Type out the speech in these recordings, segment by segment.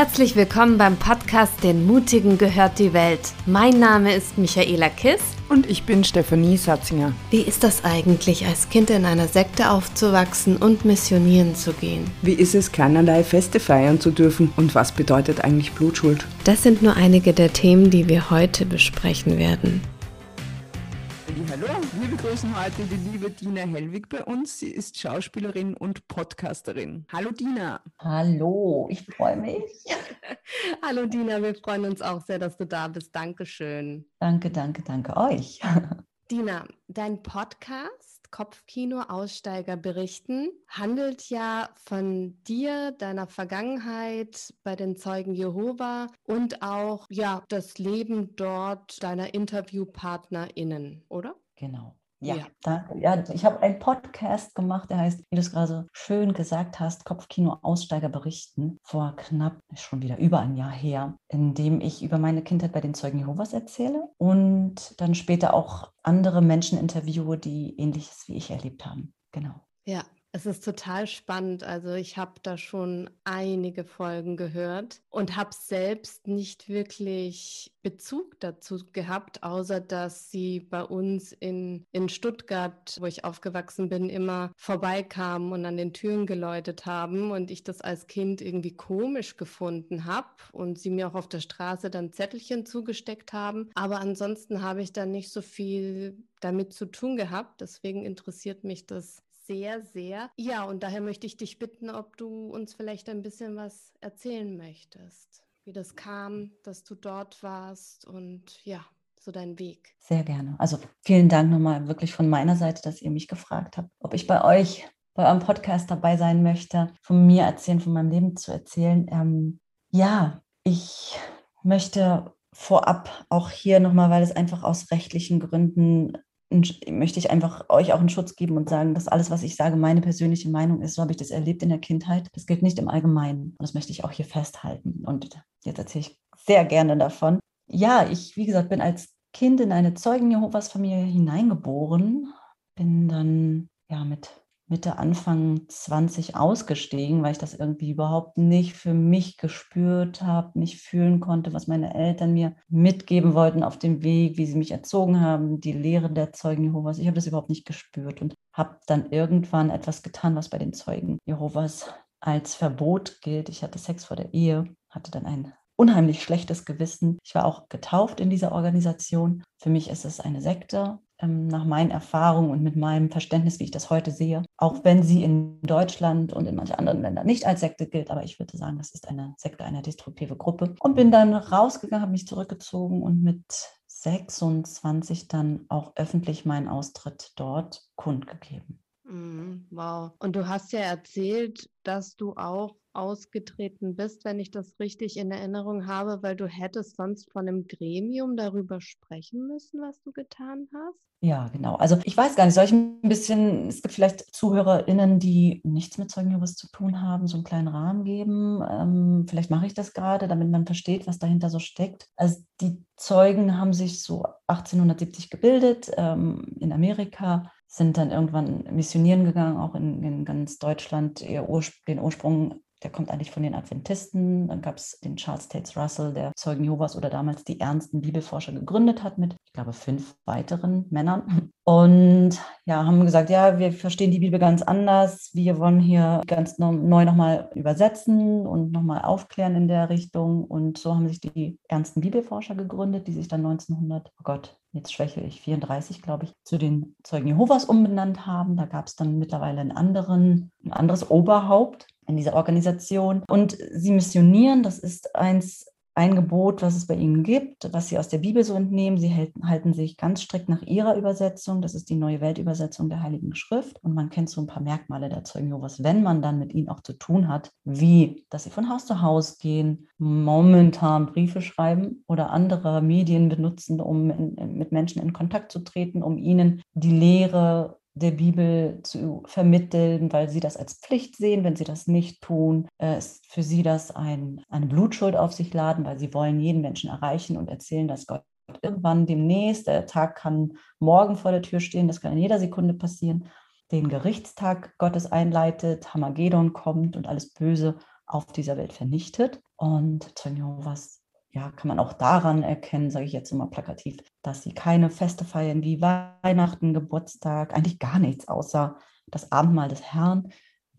Herzlich willkommen beim Podcast Den Mutigen gehört die Welt. Mein Name ist Michaela Kiss. Und ich bin Stefanie Satzinger. Wie ist das eigentlich, als Kind in einer Sekte aufzuwachsen und missionieren zu gehen? Wie ist es, keinerlei Feste feiern zu dürfen? Und was bedeutet eigentlich Blutschuld? Das sind nur einige der Themen, die wir heute besprechen werden. Hallo, wir begrüßen heute die liebe Dina Hellwig bei uns. Sie ist Schauspielerin und Podcasterin. Hallo Dina. Hallo, ich freue mich. Hallo Dina, wir freuen uns auch sehr, dass du da bist. Dankeschön. Danke, danke, danke euch. Dina, dein Podcast Kopfkino Aussteiger berichten handelt ja von dir, deiner Vergangenheit bei den Zeugen Jehova und auch ja das Leben dort deiner Interviewpartnerinnen, oder? Genau. Ja, ja. danke. Ja, ich habe einen Podcast gemacht, der heißt, wie du es gerade so schön gesagt hast, Kopfkino Aussteiger berichten, vor knapp schon wieder über ein Jahr her, in dem ich über meine Kindheit bei den Zeugen Jehovas erzähle und dann später auch andere Menschen interviewe, die ähnliches wie ich erlebt haben. Genau. Ja, es ist total spannend. Also ich habe da schon einige Folgen gehört und habe selbst nicht wirklich Bezug dazu gehabt, außer dass sie bei uns in, in Stuttgart, wo ich aufgewachsen bin, immer vorbeikamen und an den Türen geläutet haben und ich das als Kind irgendwie komisch gefunden habe und sie mir auch auf der Straße dann Zettelchen zugesteckt haben. Aber ansonsten habe ich da nicht so viel damit zu tun gehabt. Deswegen interessiert mich das sehr, sehr. Ja, und daher möchte ich dich bitten, ob du uns vielleicht ein bisschen was erzählen möchtest, wie das kam, dass du dort warst und ja, so dein Weg. Sehr gerne. Also vielen Dank nochmal wirklich von meiner Seite, dass ihr mich gefragt habt, ob ich bei euch bei eurem Podcast dabei sein möchte, von mir erzählen, von meinem Leben zu erzählen. Ähm, ja, ich möchte vorab auch hier nochmal, weil es einfach aus rechtlichen Gründen möchte ich einfach euch auch einen Schutz geben und sagen, dass alles, was ich sage, meine persönliche Meinung ist. So habe ich das erlebt in der Kindheit. Das gilt nicht im Allgemeinen. Und das möchte ich auch hier festhalten. Und jetzt erzähle ich sehr gerne davon. Ja, ich, wie gesagt, bin als Kind in eine Zeugen Jehovas Familie hineingeboren. Bin dann ja mit Mitte, Anfang 20 ausgestiegen, weil ich das irgendwie überhaupt nicht für mich gespürt habe, nicht fühlen konnte, was meine Eltern mir mitgeben wollten auf dem Weg, wie sie mich erzogen haben, die Lehre der Zeugen Jehovas. Ich habe das überhaupt nicht gespürt und habe dann irgendwann etwas getan, was bei den Zeugen Jehovas als Verbot gilt. Ich hatte Sex vor der Ehe, hatte dann ein unheimlich schlechtes Gewissen. Ich war auch getauft in dieser Organisation. Für mich ist es eine Sekte nach meinen Erfahrungen und mit meinem Verständnis, wie ich das heute sehe, auch wenn sie in Deutschland und in manchen anderen Ländern nicht als Sekte gilt, aber ich würde sagen, das ist eine Sekte, eine destruktive Gruppe. Und bin dann rausgegangen, habe mich zurückgezogen und mit 26 dann auch öffentlich meinen Austritt dort kundgegeben. Mhm, wow. Und du hast ja erzählt, dass du auch ausgetreten bist, wenn ich das richtig in Erinnerung habe, weil du hättest sonst von einem Gremium darüber sprechen müssen, was du getan hast? Ja, genau. Also ich weiß gar nicht, soll ich ein bisschen, es gibt vielleicht ZuhörerInnen, die nichts mit Zeugenjurist zu tun haben, so einen kleinen Rahmen geben. Ähm, vielleicht mache ich das gerade, damit man versteht, was dahinter so steckt. Also die Zeugen haben sich so 1870 gebildet ähm, in Amerika sind dann irgendwann missionieren gegangen, auch in, in ganz Deutschland. Urspr den Ursprung der kommt eigentlich von den Adventisten. Dann gab es den Charles Tates Russell, der Zeugen Jehovas oder damals die ernsten Bibelforscher gegründet hat mit, ich glaube, fünf weiteren Männern. Und ja, haben gesagt, ja, wir verstehen die Bibel ganz anders. Wir wollen hier ganz neu nochmal übersetzen und nochmal aufklären in der Richtung. Und so haben sich die ernsten Bibelforscher gegründet, die sich dann 1900, oh Gott, jetzt schwäche ich, 34, glaube ich, zu den Zeugen Jehovas umbenannt haben. Da gab es dann mittlerweile einen anderen, ein anderes Oberhaupt in dieser Organisation. Und sie missionieren, das ist eins, ein Gebot, was es bei ihnen gibt, was sie aus der Bibel so entnehmen. Sie halten, halten sich ganz strikt nach ihrer Übersetzung. Das ist die neue Weltübersetzung der Heiligen Schrift. Und man kennt so ein paar Merkmale der Zeugen Jehovas, wenn man dann mit ihnen auch zu tun hat, wie, dass sie von Haus zu Haus gehen, momentan Briefe schreiben oder andere Medien benutzen, um in, mit Menschen in Kontakt zu treten, um ihnen die Lehre der Bibel zu vermitteln, weil sie das als Pflicht sehen. Wenn sie das nicht tun, äh, ist für sie das ein, eine Blutschuld auf sich laden, weil sie wollen jeden Menschen erreichen und erzählen, dass Gott irgendwann demnächst, der Tag kann morgen vor der Tür stehen, das kann in jeder Sekunde passieren, den Gerichtstag Gottes einleitet, Hamagedon kommt und alles Böse auf dieser Welt vernichtet. Und Zeugen Jehovas, ja, kann man auch daran erkennen, sage ich jetzt immer plakativ, dass sie keine Feste feiern wie Weihnachten, Geburtstag, eigentlich gar nichts außer das Abendmahl des Herrn.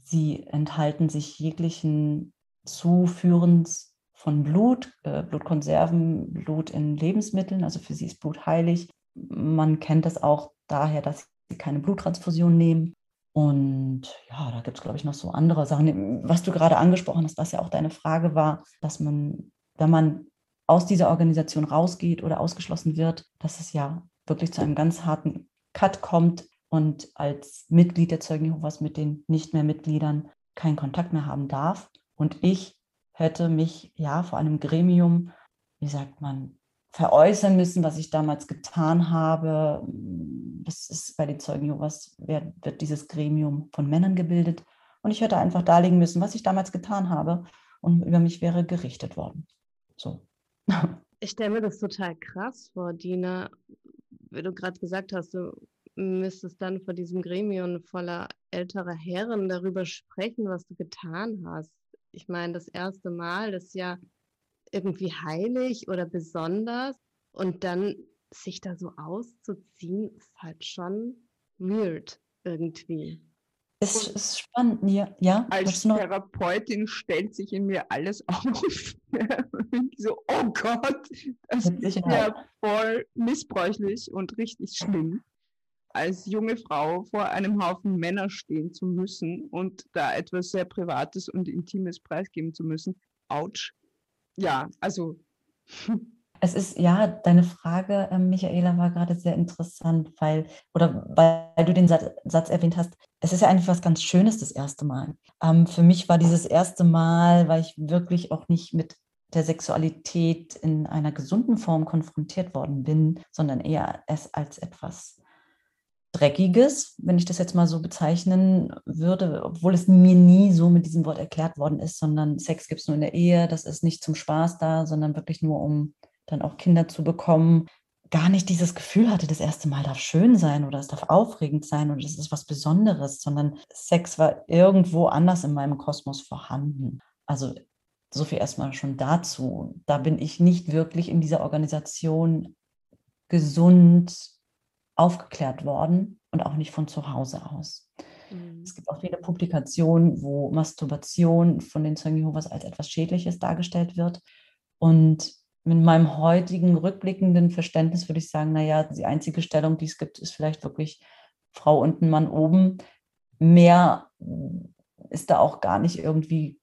Sie enthalten sich jeglichen Zuführens von Blut, äh, Blutkonserven, Blut in Lebensmitteln. Also für sie ist Blut heilig. Man kennt es auch daher, dass sie keine Bluttransfusion nehmen. Und ja, da gibt es, glaube ich, noch so andere Sachen. Was du gerade angesprochen hast, was ja auch deine Frage war, dass man, wenn man aus dieser Organisation rausgeht oder ausgeschlossen wird, dass es ja wirklich zu einem ganz harten Cut kommt und als Mitglied der Zeugen Jehovas mit den nicht mehr Mitgliedern keinen Kontakt mehr haben darf. Und ich hätte mich ja vor einem Gremium, wie sagt man, veräußern müssen, was ich damals getan habe. Das ist bei den Zeugen Jehovas, wird dieses Gremium von Männern gebildet. Und ich hätte einfach darlegen müssen, was ich damals getan habe. Und über mich wäre gerichtet worden. So. Ich stelle mir das total krass vor, Dina. Wie du gerade gesagt hast, du müsstest dann vor diesem Gremium voller älterer Herren darüber sprechen, was du getan hast. Ich meine, das erste Mal, das ist ja irgendwie heilig oder besonders. Und dann sich da so auszuziehen, ist halt schon weird irgendwie. Es ist spannend, ja. ja als Therapeutin stellt sich in mir alles auf. so, oh Gott, das ist ja voll missbräuchlich und richtig schlimm, als junge Frau vor einem Haufen Männer stehen zu müssen und da etwas sehr Privates und Intimes preisgeben zu müssen. Autsch ja, also. Es ist, ja, deine Frage, äh, Michaela, war gerade sehr interessant, weil, oder weil du den Satz, erwähnt hast, es ist ja eigentlich was ganz Schönes das erste Mal. Ähm, für mich war dieses erste Mal, weil ich wirklich auch nicht mit der Sexualität in einer gesunden Form konfrontiert worden bin, sondern eher es als etwas Dreckiges, wenn ich das jetzt mal so bezeichnen würde, obwohl es mir nie so mit diesem Wort erklärt worden ist, sondern Sex gibt es nur in der Ehe, das ist nicht zum Spaß da, sondern wirklich nur, um dann auch Kinder zu bekommen. Gar nicht dieses Gefühl hatte, das erste Mal darf schön sein oder es darf aufregend sein oder das ist was Besonderes, sondern Sex war irgendwo anders in meinem Kosmos vorhanden. Also so viel erstmal schon dazu. Da bin ich nicht wirklich in dieser Organisation gesund aufgeklärt worden und auch nicht von zu Hause aus. Mhm. Es gibt auch viele Publikationen, wo Masturbation von den Zeugen Jehovas als etwas Schädliches dargestellt wird. Und mit meinem heutigen rückblickenden Verständnis würde ich sagen, naja, die einzige Stellung, die es gibt, ist vielleicht wirklich Frau und ein Mann oben. Mehr ist da auch gar nicht irgendwie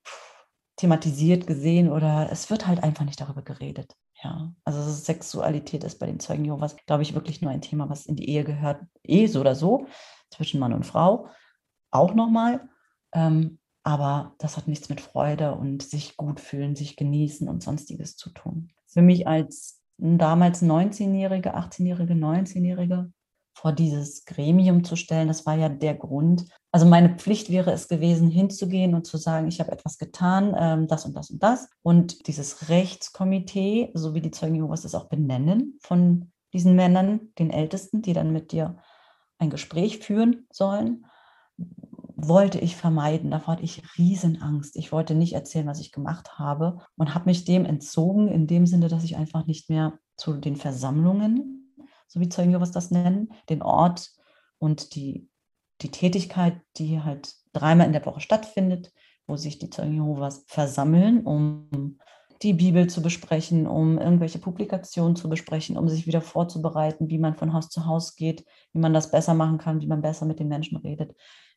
thematisiert gesehen oder es wird halt einfach nicht darüber geredet. Ja, also Sexualität ist bei den Zeugen Jehovas, glaube ich, wirklich nur ein Thema, was in die Ehe gehört, eh so oder so, zwischen Mann und Frau, auch nochmal. Ähm, aber das hat nichts mit Freude und sich gut fühlen, sich genießen und sonstiges zu tun. Für mich als damals 19-Jährige, 18-Jährige, 19-Jährige vor dieses Gremium zu stellen. Das war ja der Grund. Also meine Pflicht wäre es gewesen, hinzugehen und zu sagen, ich habe etwas getan, ähm, das und das und das. Und dieses Rechtskomitee, so wie die Zeugen Jehovas es auch benennen, von diesen Männern, den Ältesten, die dann mit dir ein Gespräch führen sollen, wollte ich vermeiden. Davor hatte ich Riesenangst. Ich wollte nicht erzählen, was ich gemacht habe und habe mich dem entzogen, in dem Sinne, dass ich einfach nicht mehr zu den Versammlungen so wie Zeugen Jehovas das nennen, den Ort und die, die Tätigkeit, die halt dreimal in der Woche stattfindet, wo sich die Zeugen Jehovas versammeln, um die Bibel zu besprechen, um irgendwelche Publikationen zu besprechen, um sich wieder vorzubereiten, wie man von Haus zu Haus geht, wie man das besser machen kann, wie man besser mit den Menschen redet,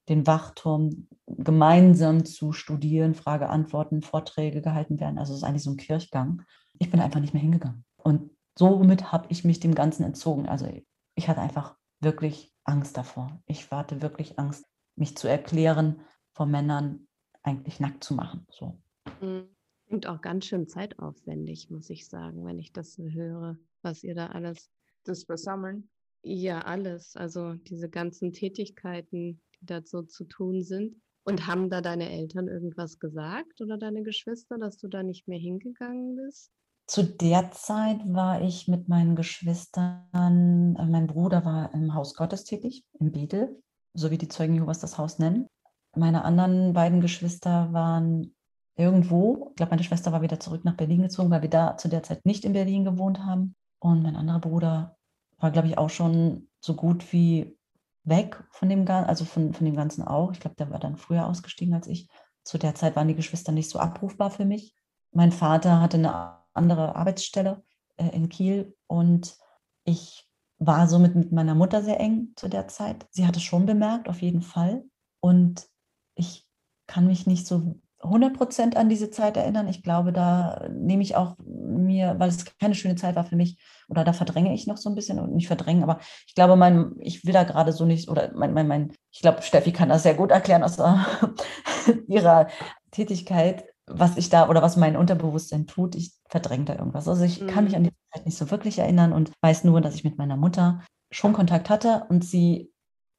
den Wachturm gemeinsam zu studieren, Frage, Antworten, Vorträge gehalten werden. Also es ist eigentlich so ein Kirchgang. Ich bin einfach nicht mehr hingegangen. Und somit habe ich mich dem Ganzen entzogen. Also ich hatte einfach wirklich Angst davor. Ich hatte wirklich Angst, mich zu erklären, vor Männern eigentlich nackt zu machen. So. Mhm. Klingt auch ganz schön zeitaufwendig, muss ich sagen, wenn ich das so höre, was ihr da alles. Das Versammeln? Ja, alles. Also diese ganzen Tätigkeiten, dazu zu tun sind. Und haben da deine Eltern irgendwas gesagt oder deine Geschwister, dass du da nicht mehr hingegangen bist? Zu der Zeit war ich mit meinen Geschwistern, äh, mein Bruder war im Haus Gottes tätig, im Bethel, so wie die Zeugen Jehovas das Haus nennen. Meine anderen beiden Geschwister waren irgendwo. Ich glaube, meine Schwester war wieder zurück nach Berlin gezogen, weil wir da zu der Zeit nicht in Berlin gewohnt haben. Und mein anderer Bruder war, glaube ich, auch schon so gut wie weg von dem, also von, von dem Ganzen auch. Ich glaube, der war dann früher ausgestiegen als ich. Zu der Zeit waren die Geschwister nicht so abrufbar für mich. Mein Vater hatte eine andere Arbeitsstelle äh, in Kiel und ich war somit mit meiner Mutter sehr eng zu der Zeit. Sie hat es schon bemerkt, auf jeden Fall. Und ich kann mich nicht so 100 Prozent an diese Zeit erinnern. Ich glaube, da nehme ich auch mir, weil es keine schöne Zeit war für mich, oder da verdränge ich noch so ein bisschen und nicht verdrängen, aber ich glaube, mein, ich will da gerade so nicht, oder mein, mein, mein, ich glaube, Steffi kann das sehr gut erklären aus ihrer Tätigkeit, was ich da oder was mein Unterbewusstsein tut. Ich verdränge da irgendwas. Also ich mhm. kann mich mhm. an die Zeit nicht so wirklich erinnern und weiß nur, dass ich mit meiner Mutter schon Kontakt hatte und sie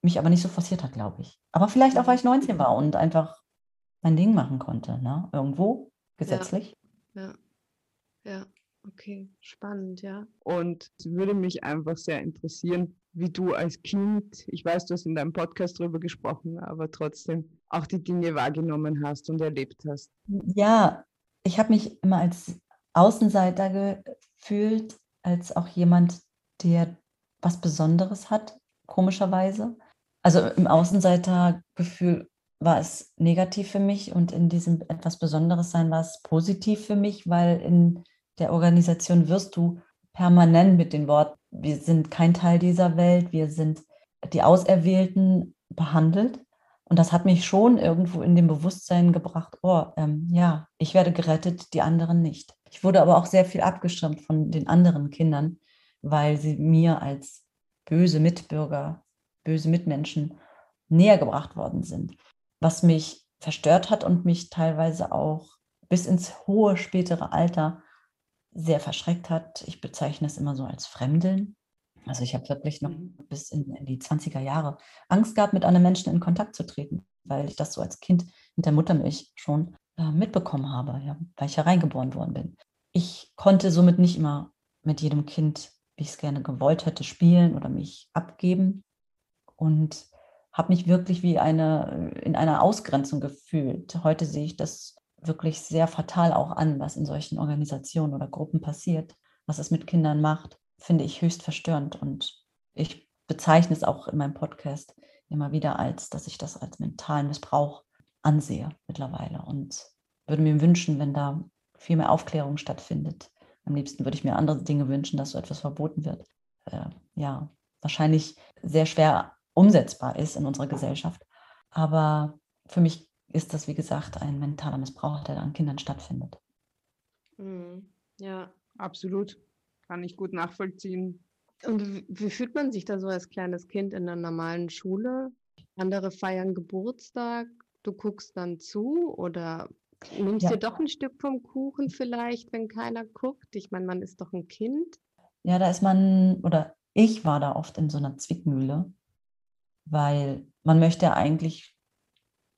mich aber nicht so forciert hat, glaube ich. Aber vielleicht auch, weil ich 19 war und einfach mein Ding machen konnte, ne? Irgendwo, gesetzlich. Ja, ja, ja. okay, spannend, ja. Und es würde mich einfach sehr interessieren, wie du als Kind, ich weiß, du hast in deinem Podcast darüber gesprochen, aber trotzdem auch die Dinge wahrgenommen hast und erlebt hast. Ja, ich habe mich immer als Außenseiter gefühlt, als auch jemand, der was Besonderes hat, komischerweise. Also im Außenseitergefühl war es negativ für mich und in diesem etwas Besonderes sein war es positiv für mich, weil in der Organisation wirst du permanent mit den Worten, wir sind kein Teil dieser Welt, wir sind die Auserwählten behandelt. Und das hat mich schon irgendwo in dem Bewusstsein gebracht, oh, ähm, ja, ich werde gerettet, die anderen nicht. Ich wurde aber auch sehr viel abgeschirmt von den anderen Kindern, weil sie mir als böse Mitbürger, böse Mitmenschen näher gebracht worden sind was mich verstört hat und mich teilweise auch bis ins hohe spätere Alter sehr verschreckt hat. Ich bezeichne es immer so als Fremdeln. Also ich habe wirklich noch bis in, in, die 20er Jahre Angst gehabt, mit anderen Menschen in Kontakt zu treten, weil ich das so als Kind mit der Muttermilch schon äh, mitbekommen habe, ja, weil ich hereingeboren worden bin. Ich konnte somit nicht immer mit jedem Kind, wie ich es gerne gewollt hätte, spielen oder mich abgeben. Und habe mich wirklich wie eine in einer Ausgrenzung gefühlt. Heute sehe ich das wirklich sehr fatal auch an, was in solchen Organisationen oder Gruppen passiert, was es mit Kindern macht, finde ich höchst verstörend. Und ich bezeichne es auch in meinem Podcast immer wieder als, dass ich das als mentalen Missbrauch ansehe mittlerweile und würde mir wünschen, wenn da viel mehr Aufklärung stattfindet. Am liebsten würde ich mir andere Dinge wünschen, dass so etwas verboten wird. Äh, ja, wahrscheinlich sehr schwer umsetzbar ist in unserer Gesellschaft. Aber für mich ist das, wie gesagt, ein mentaler Missbrauch, der an Kindern stattfindet. Mhm. Ja, absolut. Kann ich gut nachvollziehen. Und wie fühlt man sich da so als kleines Kind in einer normalen Schule? Andere feiern Geburtstag, du guckst dann zu oder nimmst ja. dir doch ein Stück vom Kuchen vielleicht, wenn keiner guckt? Ich meine, man ist doch ein Kind. Ja, da ist man, oder ich war da oft in so einer Zwickmühle, weil man möchte eigentlich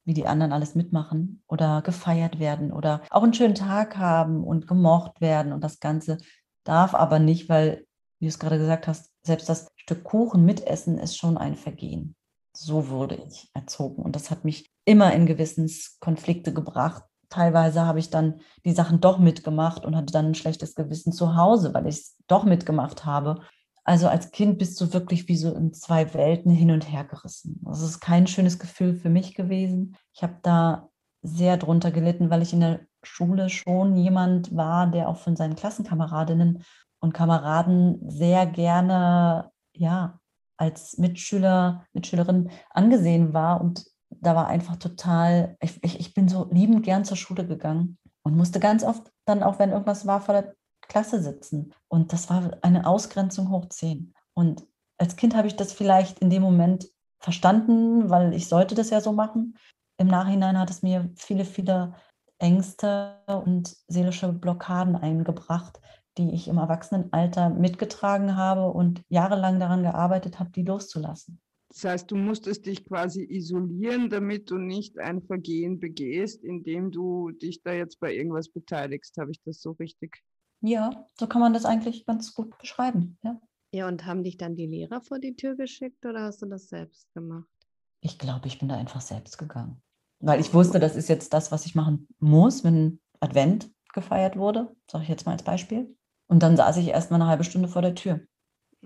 wie die anderen alles mitmachen oder gefeiert werden oder auch einen schönen Tag haben und gemocht werden und das Ganze darf aber nicht, weil, wie du es gerade gesagt hast, selbst das Stück Kuchen mitessen ist schon ein Vergehen. So wurde ich erzogen und das hat mich immer in Gewissenskonflikte gebracht. Teilweise habe ich dann die Sachen doch mitgemacht und hatte dann ein schlechtes Gewissen zu Hause, weil ich es doch mitgemacht habe. Also als Kind bist du wirklich wie so in zwei Welten hin und her gerissen. Das ist kein schönes Gefühl für mich gewesen. Ich habe da sehr drunter gelitten, weil ich in der Schule schon jemand war, der auch von seinen Klassenkameradinnen und Kameraden sehr gerne ja als Mitschüler, Mitschülerin angesehen war und da war einfach total, ich, ich, ich bin so liebend gern zur Schule gegangen und musste ganz oft dann auch, wenn irgendwas war, vor der Klasse sitzen. Und das war eine Ausgrenzung hoch 10. Und als Kind habe ich das vielleicht in dem Moment verstanden, weil ich sollte das ja so machen. Im Nachhinein hat es mir viele, viele Ängste und seelische Blockaden eingebracht, die ich im Erwachsenenalter mitgetragen habe und jahrelang daran gearbeitet habe, die loszulassen. Das heißt, du musstest dich quasi isolieren, damit du nicht ein Vergehen begehst, indem du dich da jetzt bei irgendwas beteiligst. Habe ich das so richtig ja, so kann man das eigentlich ganz gut beschreiben. Ja. ja, und haben dich dann die Lehrer vor die Tür geschickt oder hast du das selbst gemacht? Ich glaube, ich bin da einfach selbst gegangen. Weil ich wusste, das ist jetzt das, was ich machen muss, wenn Advent gefeiert wurde, sage ich jetzt mal als Beispiel. Und dann saß ich erst mal eine halbe Stunde vor der Tür.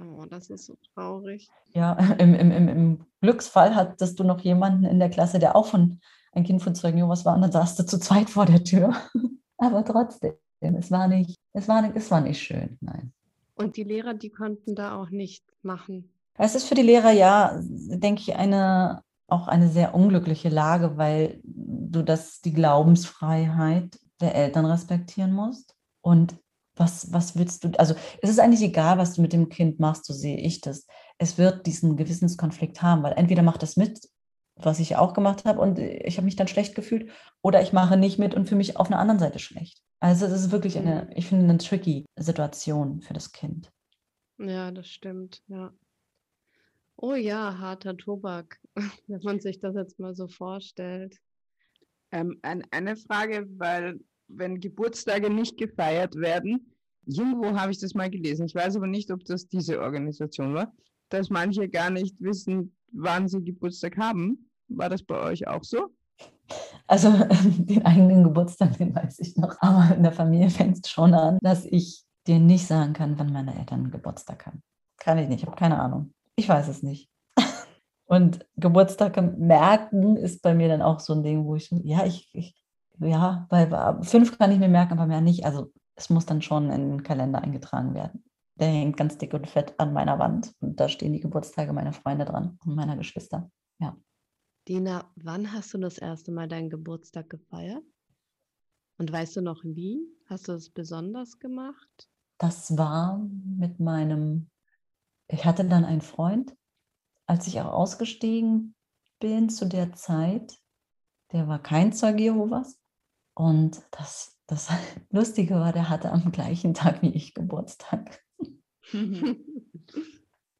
Oh, das ist so traurig. Ja, im, im, im, im Glücksfall hattest du noch jemanden in der Klasse, der auch von ein Kind von Zeugen Jehovas war und dann saß du zu zweit vor der Tür. Aber trotzdem, es war nicht, es war, nicht, es war nicht schön, nein. Und die Lehrer, die konnten da auch nicht machen. Es ist für die Lehrer ja, denke ich, eine, auch eine sehr unglückliche Lage, weil du das, die Glaubensfreiheit der Eltern respektieren musst. Und was, was willst du, also es ist eigentlich egal, was du mit dem Kind machst, so sehe ich das. Es wird diesen Gewissenskonflikt haben, weil entweder macht es mit, was ich auch gemacht habe und ich habe mich dann schlecht gefühlt, oder ich mache nicht mit und fühle mich auf einer anderen Seite schlecht. Also es ist wirklich eine, mhm. ich finde, eine tricky Situation für das Kind. Ja, das stimmt, ja. Oh ja, harter Tobak, wenn man sich das jetzt mal so vorstellt. Ähm, ein, eine Frage, weil wenn Geburtstage nicht gefeiert werden, irgendwo habe ich das mal gelesen, ich weiß aber nicht, ob das diese Organisation war, dass manche gar nicht wissen, wann sie Geburtstag haben. War das bei euch auch so? Also den eigenen Geburtstag, den weiß ich noch. Aber in der Familie fängt es schon an, dass ich dir nicht sagen kann, wann meine Eltern Geburtstag haben. Kann ich nicht, ich habe keine Ahnung. Ich weiß es nicht. Und Geburtstage merken ist bei mir dann auch so ein Ding, wo ich, ja, ich, ich ja, weil fünf kann ich mir merken, aber mehr nicht. Also es muss dann schon in den Kalender eingetragen werden. Der hängt ganz dick und fett an meiner Wand und da stehen die Geburtstage meiner Freunde dran und meiner Geschwister. Ja. Dina, wann hast du das erste Mal deinen Geburtstag gefeiert? Und weißt du noch wie? Hast du es besonders gemacht? Das war mit meinem, ich hatte dann einen Freund, als ich auch ausgestiegen bin zu der Zeit, der war kein Zeuge Jehovas. Und das, das Lustige war, der hatte am gleichen Tag wie ich Geburtstag.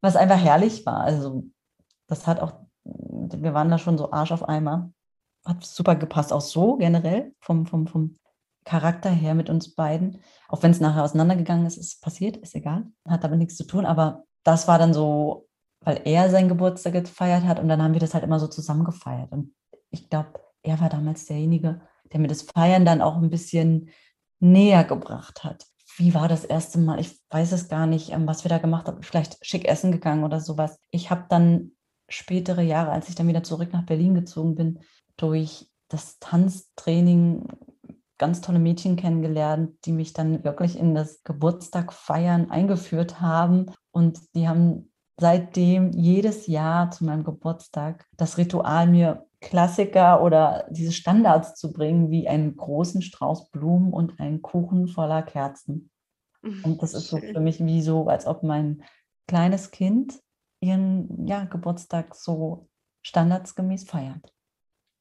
Was einfach herrlich war. Also, das hat auch, wir waren da schon so Arsch auf Eimer. Hat super gepasst, auch so generell, vom, vom, vom Charakter her mit uns beiden. Auch wenn es nachher auseinandergegangen ist, ist passiert, ist egal. Hat damit nichts zu tun. Aber das war dann so, weil er seinen Geburtstag gefeiert hat und dann haben wir das halt immer so zusammen gefeiert. Und ich glaube, er war damals derjenige, der mir das Feiern dann auch ein bisschen näher gebracht hat. Wie war das erste Mal? Ich weiß es gar nicht, ähm, was wir da gemacht haben. Vielleicht schick essen gegangen oder sowas. Ich habe dann spätere Jahre, als ich dann wieder zurück nach Berlin gezogen bin, durch das Tanztraining ganz tolle Mädchen kennengelernt, die mich dann wirklich in das Geburtstagfeiern eingeführt haben. Und die haben seitdem jedes Jahr zu meinem Geburtstag das Ritual mir Klassiker oder diese Standards zu bringen, wie einen großen Strauß Blumen und einen Kuchen voller Kerzen. Und das ist so für mich wie so, als ob mein kleines Kind ihren ja, Geburtstag so standardsgemäß feiert.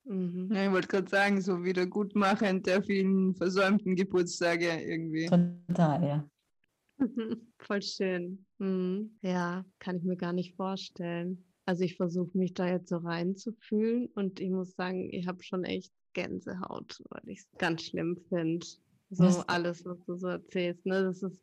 Mhm. Ja, ich wollte gerade sagen, so wiedergutmachend der vielen versäumten Geburtstage irgendwie. Total, ja. Voll schön. Mhm. Ja, kann ich mir gar nicht vorstellen. Also ich versuche mich da jetzt so reinzufühlen und ich muss sagen, ich habe schon echt Gänsehaut, weil ich es ganz schlimm finde. So was? alles, was du so erzählst. Ne? Das ist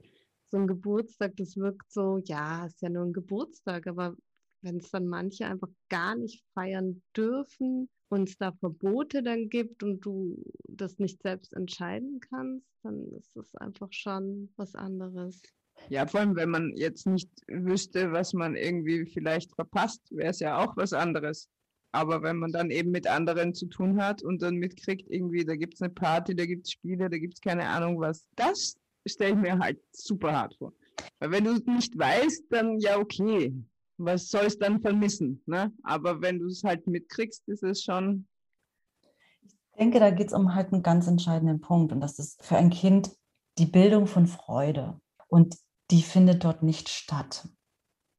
so ein Geburtstag, das wirkt so, ja, ist ja nur ein Geburtstag, aber wenn es dann manche einfach gar nicht feiern dürfen und es da Verbote dann gibt und du das nicht selbst entscheiden kannst, dann ist es einfach schon was anderes. Ja, vor allem, wenn man jetzt nicht wüsste, was man irgendwie vielleicht verpasst, wäre es ja auch was anderes. Aber wenn man dann eben mit anderen zu tun hat und dann mitkriegt, irgendwie, da gibt es eine Party, da gibt es Spiele, da gibt es keine Ahnung was, das stelle ich mir halt super hart vor. Weil wenn du nicht weißt, dann ja okay, was soll es dann vermissen? Ne? Aber wenn du es halt mitkriegst, ist es schon. Ich denke, da geht es um halt einen ganz entscheidenden Punkt und das ist für ein Kind die Bildung von Freude. Und die findet dort nicht statt.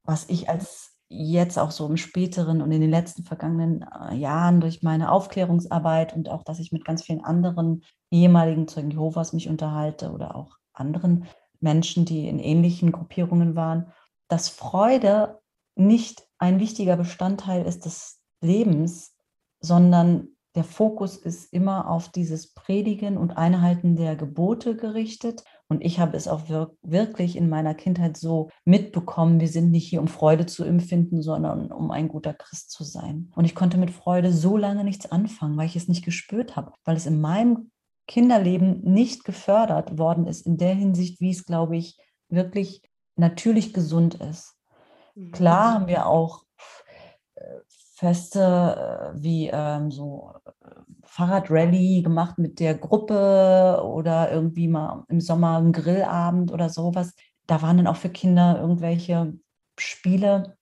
Was ich als jetzt auch so im späteren und in den letzten vergangenen äh, Jahren durch meine Aufklärungsarbeit und auch, dass ich mit ganz vielen anderen ehemaligen Zeugen Jehovas mich unterhalte oder auch anderen Menschen, die in ähnlichen Gruppierungen waren, dass Freude nicht ein wichtiger Bestandteil ist des Lebens, sondern der Fokus ist immer auf dieses Predigen und Einhalten der Gebote gerichtet Und ich habe es auch wir wirklich in meiner Kindheit so mitbekommen, wir sind nicht hier, um Freude zu empfinden, sondern um ein guter Christ zu sein. Und ich konnte mit Freude so lange nichts anfangen, weil ich es nicht gespürt habe, weil es in meinem Kinderleben nicht gefördert worden ist, in der Hinsicht, wie es, glaube ich, wirklich natürlich gesund ist. Klar haben wir auch äh, Feste äh, wie ähm, so äh, Fahrradrallye gemacht mit der Gruppe oder irgendwie mal im Sommer ein Grillabend oder sowas. Da waren dann auch für Kinder irgendwelche Spiele.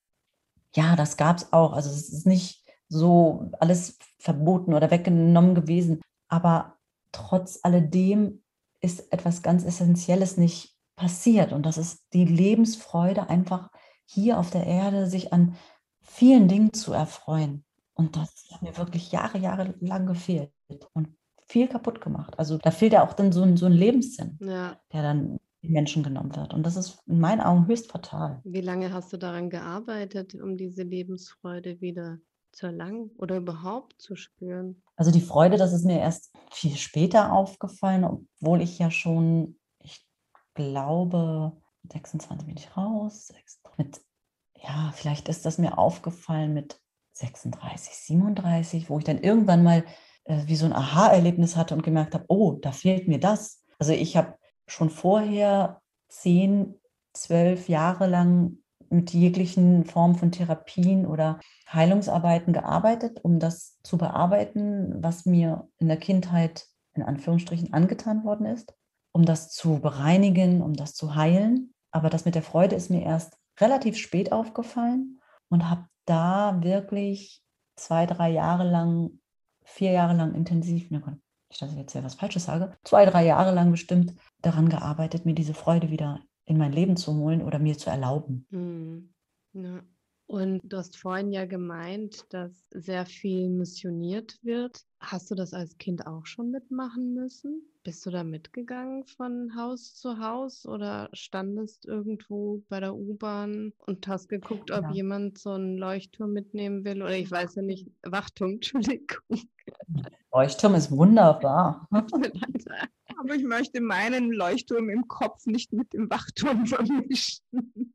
Ja, das gab es auch. Also es ist nicht so alles verboten oder weggenommen gewesen. Aber trotz alledem ist etwas ganz Essentielles nicht passiert. Und das ist die Lebensfreude, einfach hier auf der Erde sich an vielen Dingen zu erfreuen. Und das hat mir wirklich Jahre, Jahre lang gefehlt und viel kaputt gemacht. Also da fehlt ja auch dann so ein, so ein Lebenssinn, ja. der dann den Menschen genommen wird. Und das ist in meinen Augen höchst fatal. Wie lange hast du daran gearbeitet, um diese Lebensfreude wieder zu erlangen oder überhaupt zu spüren? Also die Freude, das ist mir erst viel später aufgefallen, obwohl ich ja schon, ich glaube, 26 bin ich raus, mit ja, vielleicht ist das mir aufgefallen mit 36, 37, wo ich dann irgendwann mal äh, wie so ein Aha-Erlebnis hatte und gemerkt habe, oh, da fehlt mir das. Also ich habe schon vorher zehn, zwölf Jahre lang mit jeglichen Formen von Therapien oder Heilungsarbeiten gearbeitet, um das zu bearbeiten, was mir in der Kindheit in Anführungsstrichen angetan worden ist, um das zu bereinigen, um das zu heilen. Aber das mit der Freude ist mir erst relativ spät aufgefallen und habe da wirklich zwei, drei Jahre lang, vier Jahre lang intensiv, nicht, dass ich jetzt ja was Falsches sage, zwei, drei Jahre lang bestimmt daran gearbeitet, mir diese Freude wieder in mein Leben zu holen oder mir zu erlauben. Mhm. Ja. Und du hast vorhin ja gemeint, dass sehr viel missioniert wird. Hast du das als Kind auch schon mitmachen müssen? Bist du da mitgegangen von Haus zu Haus oder standest irgendwo bei der U-Bahn und hast geguckt, ob ja. jemand so einen Leuchtturm mitnehmen will? Oder ich weiß ja nicht, Wachturm, Entschuldigung. Leuchtturm ist wunderbar. Aber ich möchte meinen Leuchtturm im Kopf nicht mit dem Wachturm vermischen.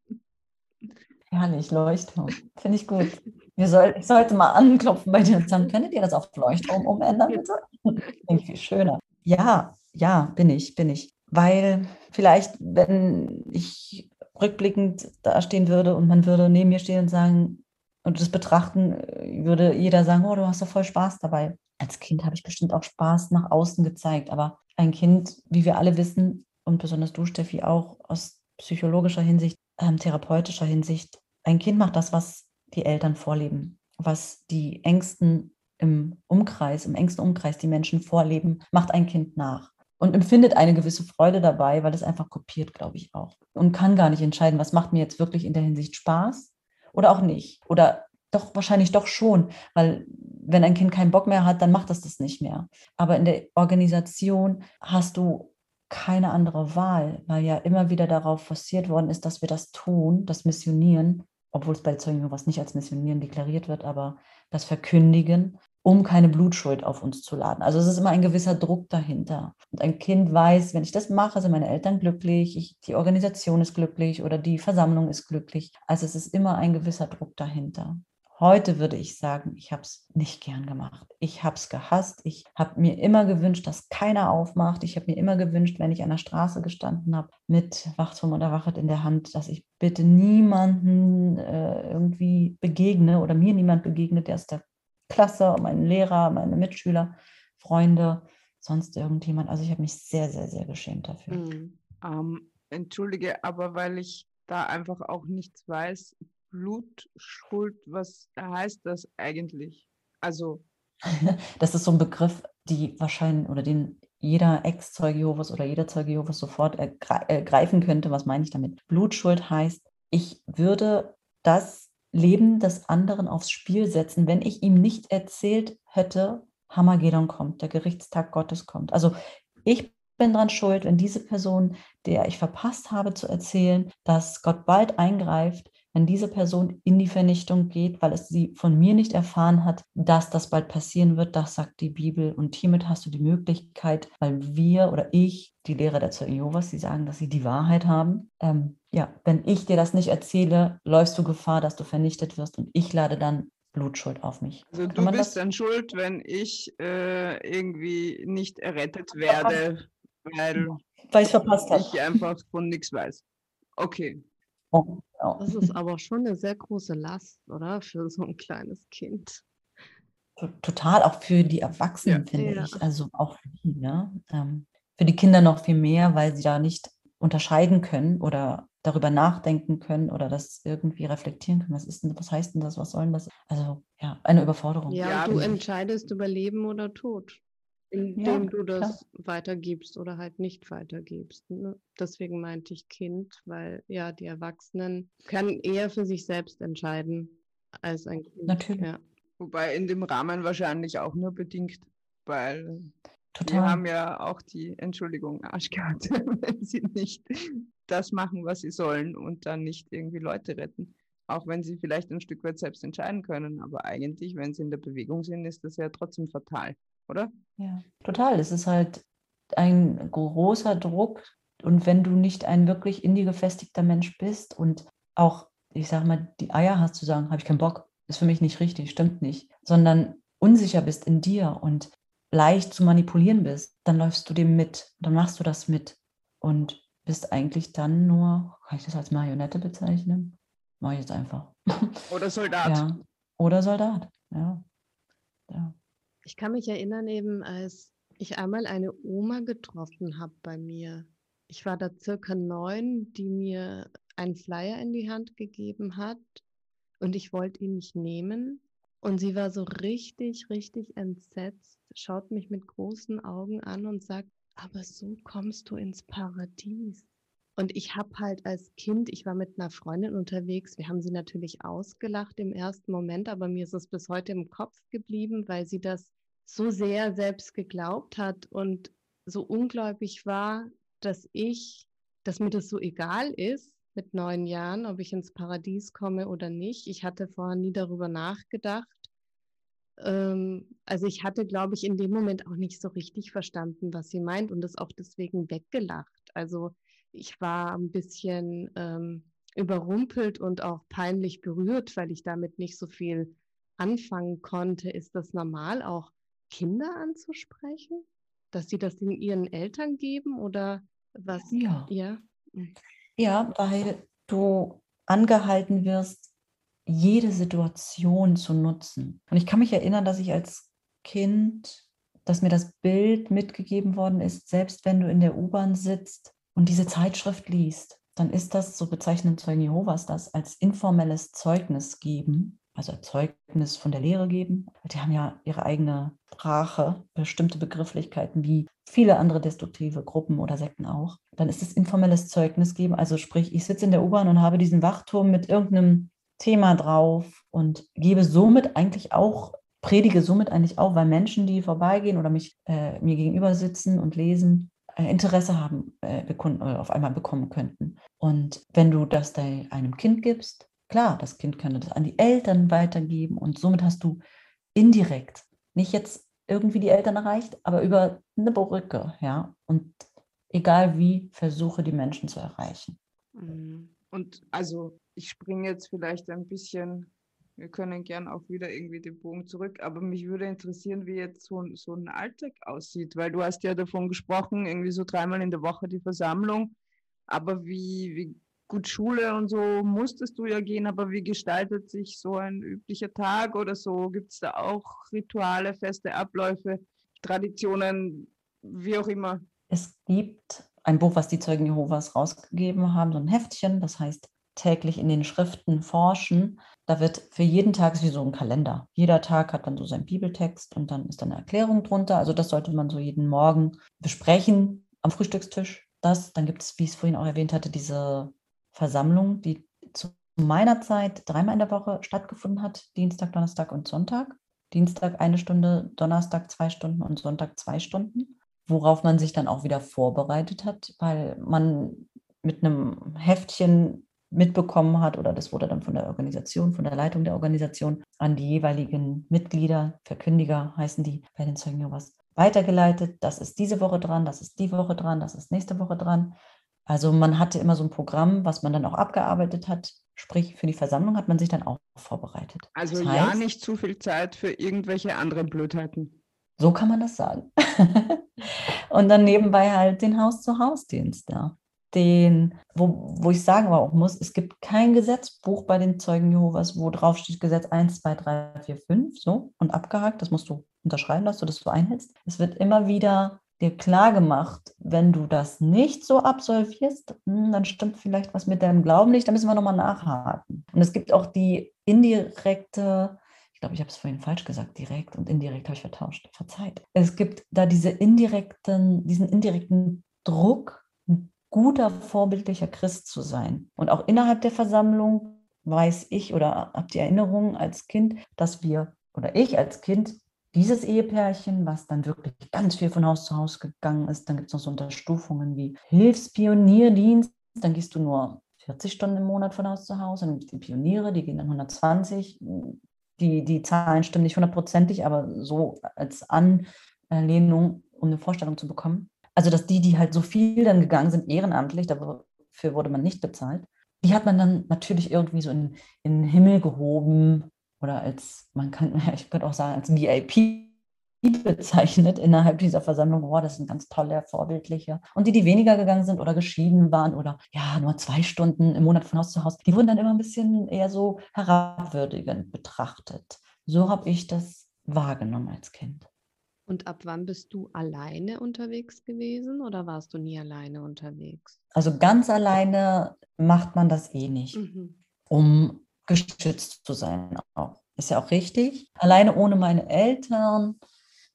Herrlich, Leuchtturm. Finde ich gut. Wir soll, ich sollte mal anklopfen bei dir und sagen, könntet ihr das auf Leuchtturm umändern, bitte? Klingt viel schöner. Ja, ja, bin ich, bin ich. Weil vielleicht, wenn ich rückblickend dastehen würde und man würde neben mir stehen und sagen, und das betrachten, würde jeder sagen, oh, du hast doch voll Spaß dabei. Als Kind habe ich bestimmt auch Spaß nach außen gezeigt. Aber ein Kind, wie wir alle wissen, und besonders du, Steffi, auch aus psychologischer Hinsicht, ähm, therapeutischer Hinsicht, ein Kind macht das, was die Eltern vorleben, was die Ängsten im Umkreis, im engsten Umkreis die Menschen vorleben, macht ein Kind nach und empfindet eine gewisse Freude dabei, weil es einfach kopiert, glaube ich auch. Und kann gar nicht entscheiden, was macht mir jetzt wirklich in der Hinsicht Spaß oder auch nicht. Oder doch wahrscheinlich doch schon, weil wenn ein Kind keinen Bock mehr hat, dann macht es das nicht mehr. Aber in der Organisation hast du keine andere Wahl, weil ja immer wieder darauf forciert worden ist, dass wir das tun, das Missionieren, obwohl es bei Zeugen Jehovas nicht als Missionieren deklariert wird, aber das Verkündigen, um keine Blutschuld auf uns zu laden. Also es ist immer ein gewisser Druck dahinter. Und ein Kind weiß, wenn ich das mache, sind meine Eltern glücklich, ich, die Organisation ist glücklich oder die Versammlung ist glücklich. Also es ist immer ein gewisser Druck dahinter. Heute würde ich sagen, ich habe es nicht gern gemacht. Ich habe es gehasst. Ich habe mir immer gewünscht, dass keiner aufmacht. Ich habe mir immer gewünscht, wenn ich an der Straße gestanden habe mit Wachturm oder Wachet in der Hand, dass ich bitte niemanden äh, irgendwie begegne oder mir niemand begegnet, der aus der Klasse, mein Lehrer, meine Mitschüler, Freunde, sonst irgendjemand. Also ich habe mich sehr, sehr, sehr geschämt dafür. Mhm. Ähm, entschuldige, aber weil ich da einfach auch nichts weiß, Blutschuld, was heißt das eigentlich? Also. Das ist so ein Begriff, die wahrscheinlich oder den jeder Ex-Zeuge Jehovas oder jeder Zeuge Jehovas sofort ergreifen könnte. Was meine ich damit? Blutschuld heißt, ich würde das Leben des anderen aufs Spiel setzen, wenn ich ihm nicht erzählt hätte, Hamagedon kommt, der Gerichtstag Gottes kommt. Also ich bin dran schuld, wenn diese Person, der ich verpasst habe zu erzählen, dass Gott bald eingreift, wenn diese Person in die Vernichtung geht, weil es sie von mir nicht erfahren hat, dass das bald passieren wird. Das sagt die Bibel. Und hiermit hast du die Möglichkeit, weil wir oder ich, die Lehrer der Zeugen Jehovas, die sagen, dass sie die Wahrheit haben. Ähm, ja, wenn ich dir das nicht erzähle, läufst du Gefahr, dass du vernichtet wirst und ich lade dann Blutschuld auf mich. Also du bist das? dann schuld, wenn ich äh, irgendwie nicht errettet werde, weil, weil ich verpasst habe. Ich einfach von nichts weiß. Okay. Oh. Das ist aber schon eine sehr große Last, oder? Für so ein kleines Kind. Total, auch für die Erwachsenen, ja. finde ja. ich. Also auch für die, ne? Ähm, für die Kinder noch viel mehr, weil sie da nicht unterscheiden können oder darüber nachdenken können oder das irgendwie reflektieren können. Was ist denn, was heißt denn das? Was soll denn das? Also ja, eine Überforderung. Ja, ja du entscheidest über Leben oder Tod, indem ja, du das klar. weitergibst oder halt nicht weitergibst. Ne? Deswegen meinte ich Kind, weil ja, die Erwachsenen können eher für sich selbst entscheiden als ein Kind. Natürlich. Ja. Wobei in dem Rahmen wahrscheinlich auch nur bedingt, weil Total. Wir haben ja auch die Entschuldigung Arschkarte, wenn sie nicht das machen, was sie sollen und dann nicht irgendwie Leute retten. Auch wenn sie vielleicht ein Stück weit selbst entscheiden können. Aber eigentlich, wenn sie in der Bewegung sind, ist das ja trotzdem fatal, oder? Ja, total. Es ist halt ein großer Druck. Und wenn du nicht ein wirklich in dir gefestigter Mensch bist und auch, ich sag mal, die Eier hast zu sagen, habe ich keinen Bock, ist für mich nicht richtig, stimmt nicht, sondern unsicher bist in dir und leicht zu manipulieren bist, dann läufst du dem mit, dann machst du das mit und bist eigentlich dann nur, kann ich das als Marionette bezeichnen? Mache ich jetzt einfach. Oder Soldat. Ja. Oder Soldat, ja. ja. Ich kann mich erinnern, eben als ich einmal eine Oma getroffen habe bei mir. Ich war da circa neun, die mir einen Flyer in die Hand gegeben hat und ich wollte ihn nicht nehmen. Und sie war so richtig, richtig entsetzt, schaut mich mit großen Augen an und sagt, aber so kommst du ins Paradies. Und ich habe halt als Kind, ich war mit einer Freundin unterwegs, wir haben sie natürlich ausgelacht im ersten Moment, aber mir ist es bis heute im Kopf geblieben, weil sie das so sehr selbst geglaubt hat und so ungläubig war, dass ich, dass mir das so egal ist mit neun Jahren, ob ich ins Paradies komme oder nicht. Ich hatte vorher nie darüber nachgedacht ähm, also ich hatte, glaube ich, in dem Moment auch nicht so richtig verstanden, was sie meint und das auch deswegen weggelacht. Also ich war ein bisschen ähm, überrumpelt und auch peinlich berührt, weil ich damit nicht so viel anfangen konnte. Ist das normal, auch Kinder anzusprechen? Dass sie das in ihren Eltern geben oder was? Ja. Ja, hm. ja weil du angehalten wirst, jede Situation zu nutzen. Und ich kann mich erinnern, dass ich als Kind, dass mir das Bild mitgegeben worden ist, selbst wenn du in der U-Bahn sitzt und diese Zeitschrift liest, dann ist das, so bezeichnen Zeugen Jehovas das, als informelles Zeugnis geben, also Zeugnis von der Lehre geben. Die haben ja ihre eigene Sprache, bestimmte Begrifflichkeiten, wie viele andere destruktive Gruppen oder Sekten auch. Dann ist es informelles Zeugnis geben, also sprich, ich sitze in der U-Bahn und habe diesen Wachturm mit irgendeinem Thema drauf und gebe somit eigentlich auch, predige somit eigentlich auch, weil Menschen, die vorbeigehen oder mich äh, mir gegenüber sitzen und lesen, äh, Interesse haben, äh, bekunden, äh, auf einmal bekommen könnten. Und wenn du das einem Kind gibst, klar, das Kind kann das an die Eltern weitergeben und somit hast du indirekt, nicht jetzt irgendwie die Eltern erreicht, aber über eine Brücke, ja. Und egal wie, versuche die Menschen zu erreichen. Mhm. Und also ich springe jetzt vielleicht ein bisschen, wir können gern auch wieder irgendwie den Bogen zurück, aber mich würde interessieren, wie jetzt so, so ein Alltag aussieht, weil du hast ja davon gesprochen, irgendwie so dreimal in der Woche die Versammlung, aber wie, wie gut Schule und so musstest du ja gehen, aber wie gestaltet sich so ein üblicher Tag oder so? Gibt es da auch Rituale, feste Abläufe, Traditionen, wie auch immer? Es gibt ein Buch, was die Zeugen Jehovas rausgegeben haben, so ein Heftchen, das heißt täglich in den Schriften forschen, da wird für jeden Tag wie so ein Kalender. Jeder Tag hat dann so seinen Bibeltext und dann ist dann eine Erklärung drunter. Also das sollte man so jeden Morgen besprechen am Frühstückstisch. Das, dann gibt es, wie ich es vorhin auch erwähnt hatte, diese Versammlung, die zu meiner Zeit dreimal in der Woche stattgefunden hat, Dienstag, Donnerstag und Sonntag. Dienstag eine Stunde, Donnerstag zwei Stunden und Sonntag zwei Stunden, worauf man sich dann auch wieder vorbereitet hat, weil man mit einem Heftchen mitbekommen hat oder das wurde dann von der Organisation, von der Leitung der Organisation an die jeweiligen Mitglieder, Verkündiger heißen die bei den Zeugen Jehovas, weitergeleitet. Das ist diese Woche dran, das ist die Woche dran, das ist nächste Woche dran. Also man hatte immer so ein Programm, was man dann auch abgearbeitet hat. Sprich, für die Versammlung hat man sich dann auch vorbereitet. Also das heißt, ja, nicht zu viel Zeit für irgendwelche anderen Blödheiten. So kann man das sagen. und dann nebenbei halt den Haus-zu-Haus-Dienst, ja. Den, wo, wo ich sagen aber auch muss, es gibt kein Gesetzbuch bei den Zeugen Jehovas, wo drauf steht Gesetz 1, 2, 3, 4, 5, so und abgehakt. Das musst du unterschreiben, dass du das so einhältst. Es wird immer wieder dir klar gemacht, wenn du das nicht so absolvierst, hm, dann stimmt vielleicht was mit deinem Glauben nicht, da müssen wir nochmal nachhaken. Und es gibt auch die indirekte, ich glaube, ich habe es vorhin falsch gesagt, direkt und indirekt habe ich vertauscht, verzeiht. Es gibt da diese indirekten, diesen indirekten Druck, ein guter, vorbildlicher Christ zu sein. Und auch innerhalb der Versammlung weiß ich oder habe die Erinnerung als Kind, dass wir oder ich als Kind dieses Ehepärchen, was dann wirklich ganz viel von Haus zu Haus gegangen ist, dann gibt es noch so Unterstufungen wie Hilfspionierdienst, dann gehst du nur 40 Stunden im Monat von Haus zu Haus, dann gibt es die Pioniere, die gehen dann 120. Die, die Zahlen stimmen nicht hundertprozentig, aber so als Anlehnung, um eine Vorstellung zu bekommen. Also, dass die, die halt so viel dann gegangen sind, ehrenamtlich, dafür wurde man nicht bezahlt, die hat man dann natürlich irgendwie so in, in den Himmel gehoben, oder als, man kann, ich könnte auch sagen, als VIP bezeichnet innerhalb dieser Versammlung, oh, das sind ganz tolle, vorbildliche. Und die, die weniger gegangen sind oder geschieden waren oder ja, nur zwei Stunden im Monat von Haus zu Haus, die wurden dann immer ein bisschen eher so herabwürdigend betrachtet. So habe ich das wahrgenommen als Kind. Und ab wann bist du alleine unterwegs gewesen oder warst du nie alleine unterwegs? Also ganz alleine macht man das eh nicht. Mhm. Um geschützt zu sein auch. Ist ja auch richtig. Alleine ohne meine Eltern,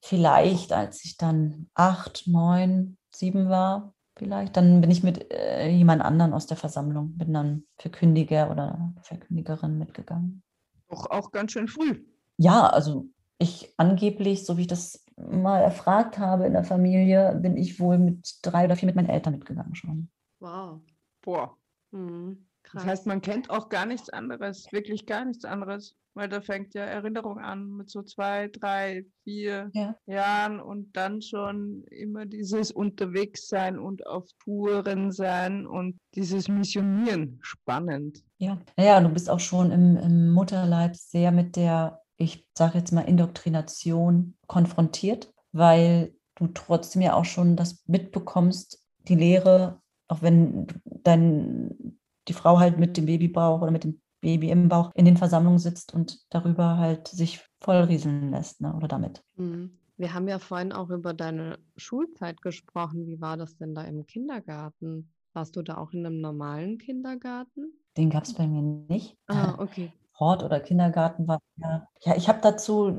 vielleicht als ich dann acht, neun, sieben war, vielleicht, dann bin ich mit äh, jemand anderen aus der Versammlung, bin dann Verkündiger oder Verkündigerin mitgegangen. Auch, auch ganz schön früh. Ja, also ich angeblich, so wie ich das mal erfragt habe in der Familie, bin ich wohl mit drei oder vier mit meinen Eltern mitgegangen schon. Wow. Boah. Mhm. Das heißt, man kennt auch gar nichts anderes, wirklich gar nichts anderes, weil da fängt ja Erinnerung an mit so zwei, drei, vier ja. Jahren und dann schon immer dieses Unterwegssein und auf Touren sein und dieses Missionieren. Spannend. Ja, naja, du bist auch schon im, im Mutterleib sehr mit der, ich sage jetzt mal, Indoktrination konfrontiert, weil du trotzdem ja auch schon das mitbekommst, die Lehre, auch wenn dein die Frau halt mit dem Babybauch oder mit dem Baby im Bauch in den Versammlungen sitzt und darüber halt sich vollrieseln lässt ne, oder damit. Mhm. Wir haben ja vorhin auch über deine Schulzeit gesprochen. Wie war das denn da im Kindergarten? Warst du da auch in einem normalen Kindergarten? Den gab es bei mir nicht. Ah, okay. Hort oder Kindergarten war ja. Ja, ich habe dazu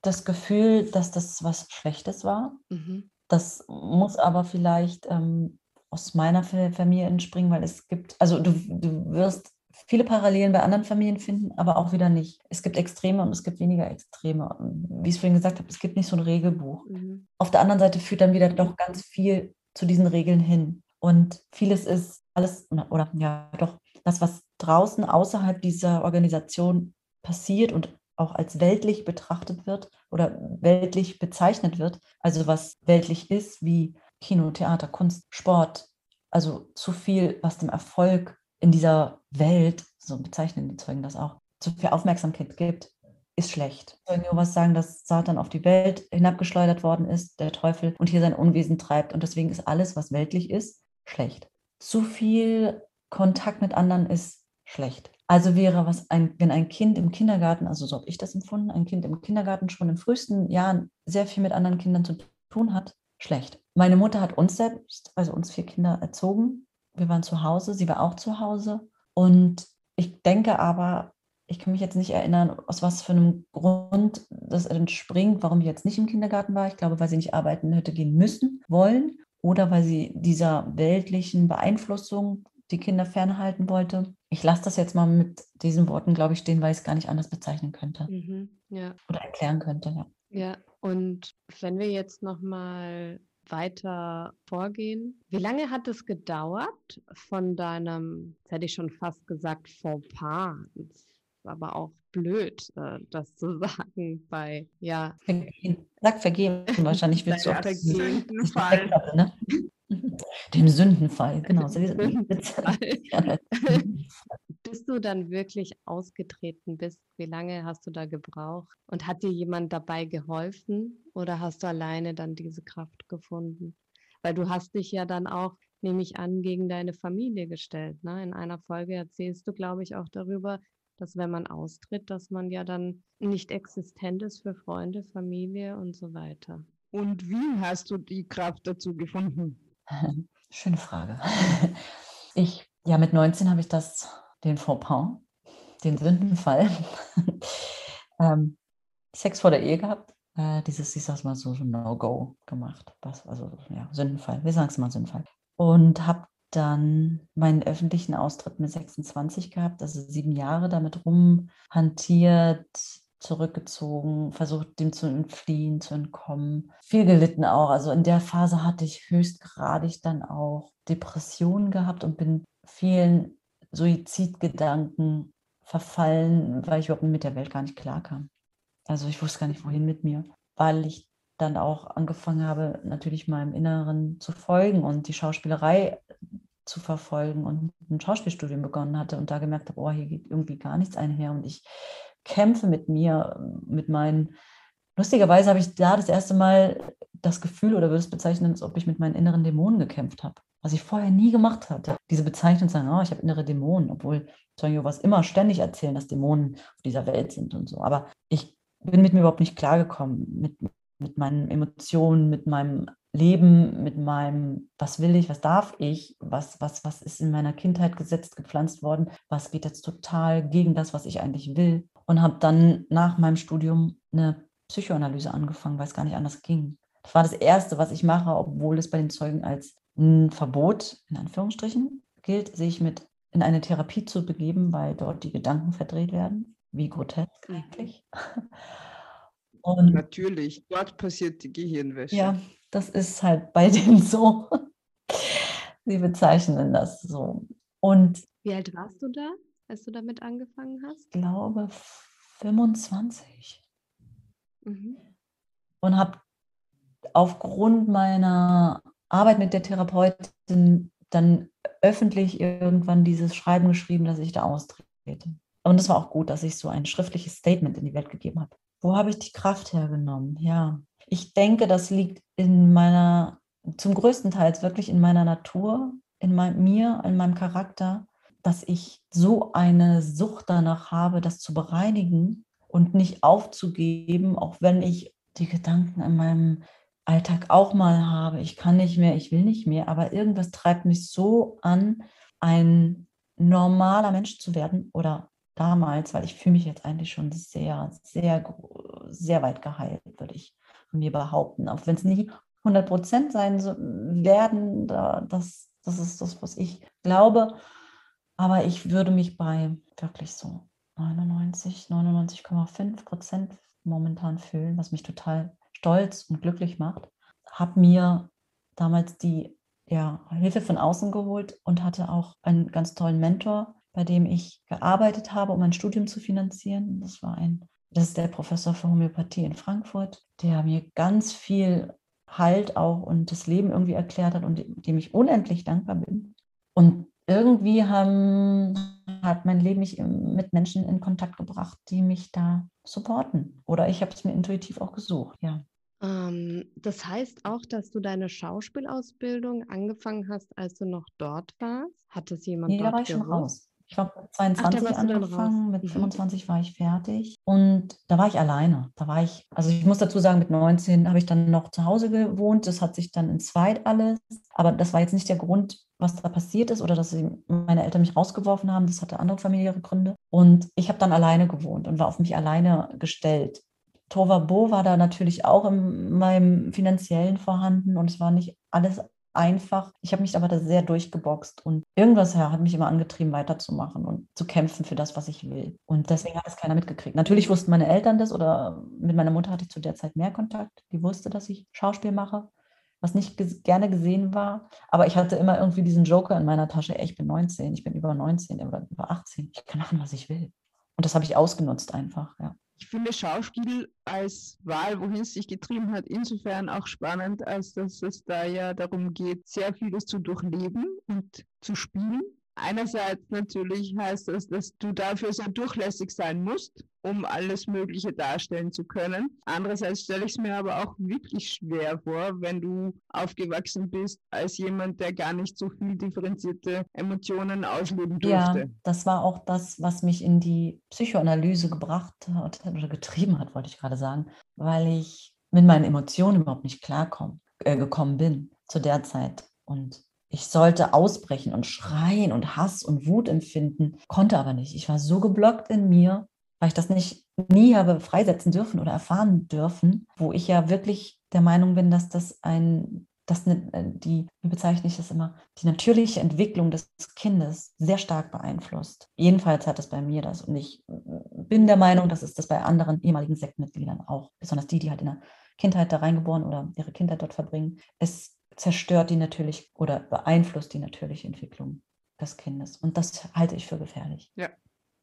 das Gefühl, dass das was Schlechtes war. Mhm. Das muss aber vielleicht ähm, aus meiner Familie entspringen, weil es gibt, also du, du wirst viele Parallelen bei anderen Familien finden, aber auch wieder nicht. Es gibt Extreme und es gibt weniger Extreme. Wie ich es vorhin gesagt habe, es gibt nicht so ein Regelbuch. Mhm. Auf der anderen Seite führt dann wieder doch ganz viel zu diesen Regeln hin. Und vieles ist alles, oder ja, doch, das, was draußen außerhalb dieser Organisation passiert und auch als weltlich betrachtet wird oder weltlich bezeichnet wird, also was weltlich ist, wie Kino, Theater, Kunst, Sport, also zu viel, was dem Erfolg in dieser Welt, so bezeichnen die Zeugen das auch, zu viel Aufmerksamkeit gibt, ist schlecht. Zeugen Jehovas sagen, dass Satan auf die Welt hinabgeschleudert worden ist, der Teufel, und hier sein Unwesen treibt. Und deswegen ist alles, was weltlich ist, schlecht. Zu viel Kontakt mit anderen ist schlecht. Also wäre, was ein, wenn ein Kind im Kindergarten, also so habe ich das empfunden, ein Kind im Kindergarten schon in frühesten Jahren sehr viel mit anderen Kindern zu tun hat, schlecht. Meine Mutter hat uns selbst, also uns vier Kinder erzogen. Wir waren zu Hause, sie war auch zu Hause. Und ich denke aber, ich kann mich jetzt nicht erinnern, aus was für einem Grund das entspringt, warum ich jetzt nicht im Kindergarten war. Ich glaube, weil sie nicht arbeiten hätte gehen müssen, wollen oder weil sie dieser weltlichen Beeinflussung die Kinder fernhalten wollte. Ich lasse das jetzt mal mit diesen Worten, glaube ich, stehen, weil ich es gar nicht anders bezeichnen könnte. Mhm, ja. Oder erklären könnte, ja. Ja, und wenn wir jetzt nochmal weiter vorgehen. Wie lange hat es gedauert von deinem, jetzt hätte ich schon fast gesagt, Fauxpas, aber auch blöd, äh, das zu sagen bei, ja. Vergehen. Sag vergeben, wahrscheinlich willst du auch vergehen. Ne? Dem Sündenfall, genau. Bis du dann wirklich ausgetreten bist, wie lange hast du da gebraucht? Und hat dir jemand dabei geholfen oder hast du alleine dann diese Kraft gefunden? Weil du hast dich ja dann auch, nehme ich an, gegen deine Familie gestellt. Ne? In einer Folge erzählst du, glaube ich, auch darüber, dass wenn man austritt, dass man ja dann nicht existent ist für Freunde, Familie und so weiter. Und wie hast du die Kraft dazu gefunden? Schöne Frage. Ich, ja, mit 19 habe ich das, den Fauxpas, den Sündenfall, ähm, Sex vor der Ehe gehabt. Äh, dieses, ich sag's mal so, so No-Go gemacht. Was, also, ja, Sündenfall. Wir sagen es mal Sündenfall. Und habe dann meinen öffentlichen Austritt mit 26 gehabt, also sieben Jahre damit rumhantiert, zurückgezogen, versucht, dem zu entfliehen, zu entkommen. Viel gelitten auch. Also in der Phase hatte ich höchstgradig dann auch Depressionen gehabt und bin vielen Suizidgedanken verfallen, weil ich überhaupt mit der Welt gar nicht klarkam. Also ich wusste gar nicht, wohin mit mir, weil ich dann auch angefangen habe, natürlich meinem Inneren zu folgen und die Schauspielerei zu verfolgen und ein Schauspielstudium begonnen hatte und da gemerkt habe, oh, hier geht irgendwie gar nichts einher und ich kämpfe mit mir, mit meinen. Lustigerweise habe ich da das erste Mal das Gefühl oder würde es bezeichnen, als ob ich mit meinen inneren Dämonen gekämpft habe, was ich vorher nie gemacht hatte. Diese Bezeichnung sagen, oh, ich habe innere Dämonen, obwohl was immer ständig erzählen, dass Dämonen auf dieser Welt sind und so. Aber ich bin mit mir überhaupt nicht klargekommen, mit, mit meinen Emotionen, mit meinem Leben, mit meinem, was will ich, was darf ich, was, was, was ist in meiner Kindheit gesetzt, gepflanzt worden, was geht jetzt total gegen das, was ich eigentlich will. Und habe dann nach meinem Studium eine Psychoanalyse angefangen, weil es gar nicht anders ging. Das war das Erste, was ich mache, obwohl es bei den Zeugen als ein Verbot, in Anführungsstrichen, gilt, sich mit in eine Therapie zu begeben, weil dort die Gedanken verdreht werden. Wie grotesk eigentlich. Und Natürlich, dort passiert die Gehirnwäsche. Ja, das ist halt bei denen so. Sie bezeichnen das so. Und wie alt warst du da, als du damit angefangen hast? Ich glaube 25. Mhm. Und habe aufgrund meiner Arbeit mit der Therapeutin dann öffentlich irgendwann dieses Schreiben geschrieben, dass ich da austrete. Und es war auch gut, dass ich so ein schriftliches Statement in die Welt gegeben habe. Wo habe ich die Kraft hergenommen? Ja, ich denke, das liegt in meiner, zum größten Teil wirklich in meiner Natur, in mein, mir, in meinem Charakter, dass ich so eine Sucht danach habe, das zu bereinigen und nicht aufzugeben, auch wenn ich die Gedanken in meinem Alltag auch mal habe, ich kann nicht mehr, ich will nicht mehr, aber irgendwas treibt mich so an, ein normaler Mensch zu werden oder damals, weil ich fühle mich jetzt eigentlich schon sehr, sehr, sehr weit geheilt, würde ich von mir behaupten. Auch wenn es nie 100 Prozent sein werden, das, das ist das, was ich glaube. Aber ich würde mich bei wirklich so 99, 99,5 Prozent momentan fühlen, was mich total stolz und glücklich macht. Habe mir damals die ja, Hilfe von außen geholt und hatte auch einen ganz tollen Mentor, bei dem ich gearbeitet habe, um ein Studium zu finanzieren. Das war ein das ist der Professor für Homöopathie in Frankfurt, der mir ganz viel Halt auch und das Leben irgendwie erklärt hat und dem ich unendlich dankbar bin. Und irgendwie haben, hat mein Leben mich mit Menschen in Kontakt gebracht, die mich da supporten. Oder ich habe es mir intuitiv auch gesucht, ja. Ähm, das heißt auch, dass du deine Schauspielausbildung angefangen hast, als du noch dort warst? Hat das jemand nee, dort da war ich gewusst? schon raus. Ich habe mit 22 Ach, angefangen, mit 25 mhm. war ich fertig und da war ich alleine. Da war ich, also ich muss dazu sagen, mit 19 habe ich dann noch zu Hause gewohnt. Das hat sich dann in zweit alles, aber das war jetzt nicht der Grund, was da passiert ist oder dass meine Eltern mich rausgeworfen haben. Das hatte andere familiäre Gründe. Und ich habe dann alleine gewohnt und war auf mich alleine gestellt. Tova Bo war da natürlich auch in meinem finanziellen vorhanden und es war nicht alles einfach. Ich habe mich aber da sehr durchgeboxt und irgendwas hat mich immer angetrieben, weiterzumachen und zu kämpfen für das, was ich will. Und deswegen hat es keiner mitgekriegt. Natürlich wussten meine Eltern das oder mit meiner Mutter hatte ich zu der Zeit mehr Kontakt. Die wusste, dass ich Schauspiel mache. was nicht ges gerne gesehen war. Aber ich hatte immer irgendwie diesen Joker in meiner Tasche, ey, ich bin 19, ich bin über 19 oder über 18, ich kann machen, was ich will. Und das habe ich ausgenutzt einfach, ja. Ich finde Schauspiel als Wahl, wohin es sich getrieben hat, insofern auch spannend, als dass es da ja darum geht, sehr vieles zu durchleben und zu spielen Einerseits natürlich heißt das, dass du dafür sehr durchlässig sein musst, um alles Mögliche darstellen zu können. Andererseits stelle ich es mir aber auch wirklich schwer vor, wenn du aufgewachsen bist als jemand, der gar nicht so viel differenzierte Emotionen ausleben durfte. Ja, das war auch das, was mich in die Psychoanalyse gebracht hat oder getrieben hat, wollte ich gerade sagen, weil ich mit meinen Emotionen überhaupt nicht klargekommen äh, gekommen bin zu der Zeit. Und ich sollte ausbrechen und schreien und Hass und Wut empfinden, konnte aber nicht. Ich war so geblockt in mir, weil ich das nicht nie habe freisetzen dürfen oder erfahren dürfen, wo ich ja wirklich der Meinung bin, dass das ein, dass eine, äh, die, wie bezeichne ich das immer, die natürliche Entwicklung des Kindes sehr stark beeinflusst. Jedenfalls hat es bei mir das und ich äh, bin der Meinung, dass es das bei anderen ehemaligen Sektmitgliedern auch, besonders die, die halt in der Kindheit da reingeboren oder ihre Kindheit dort verbringen. Es zerstört die natürlich oder beeinflusst die natürliche Entwicklung des Kindes. Und das halte ich für gefährlich. Ja.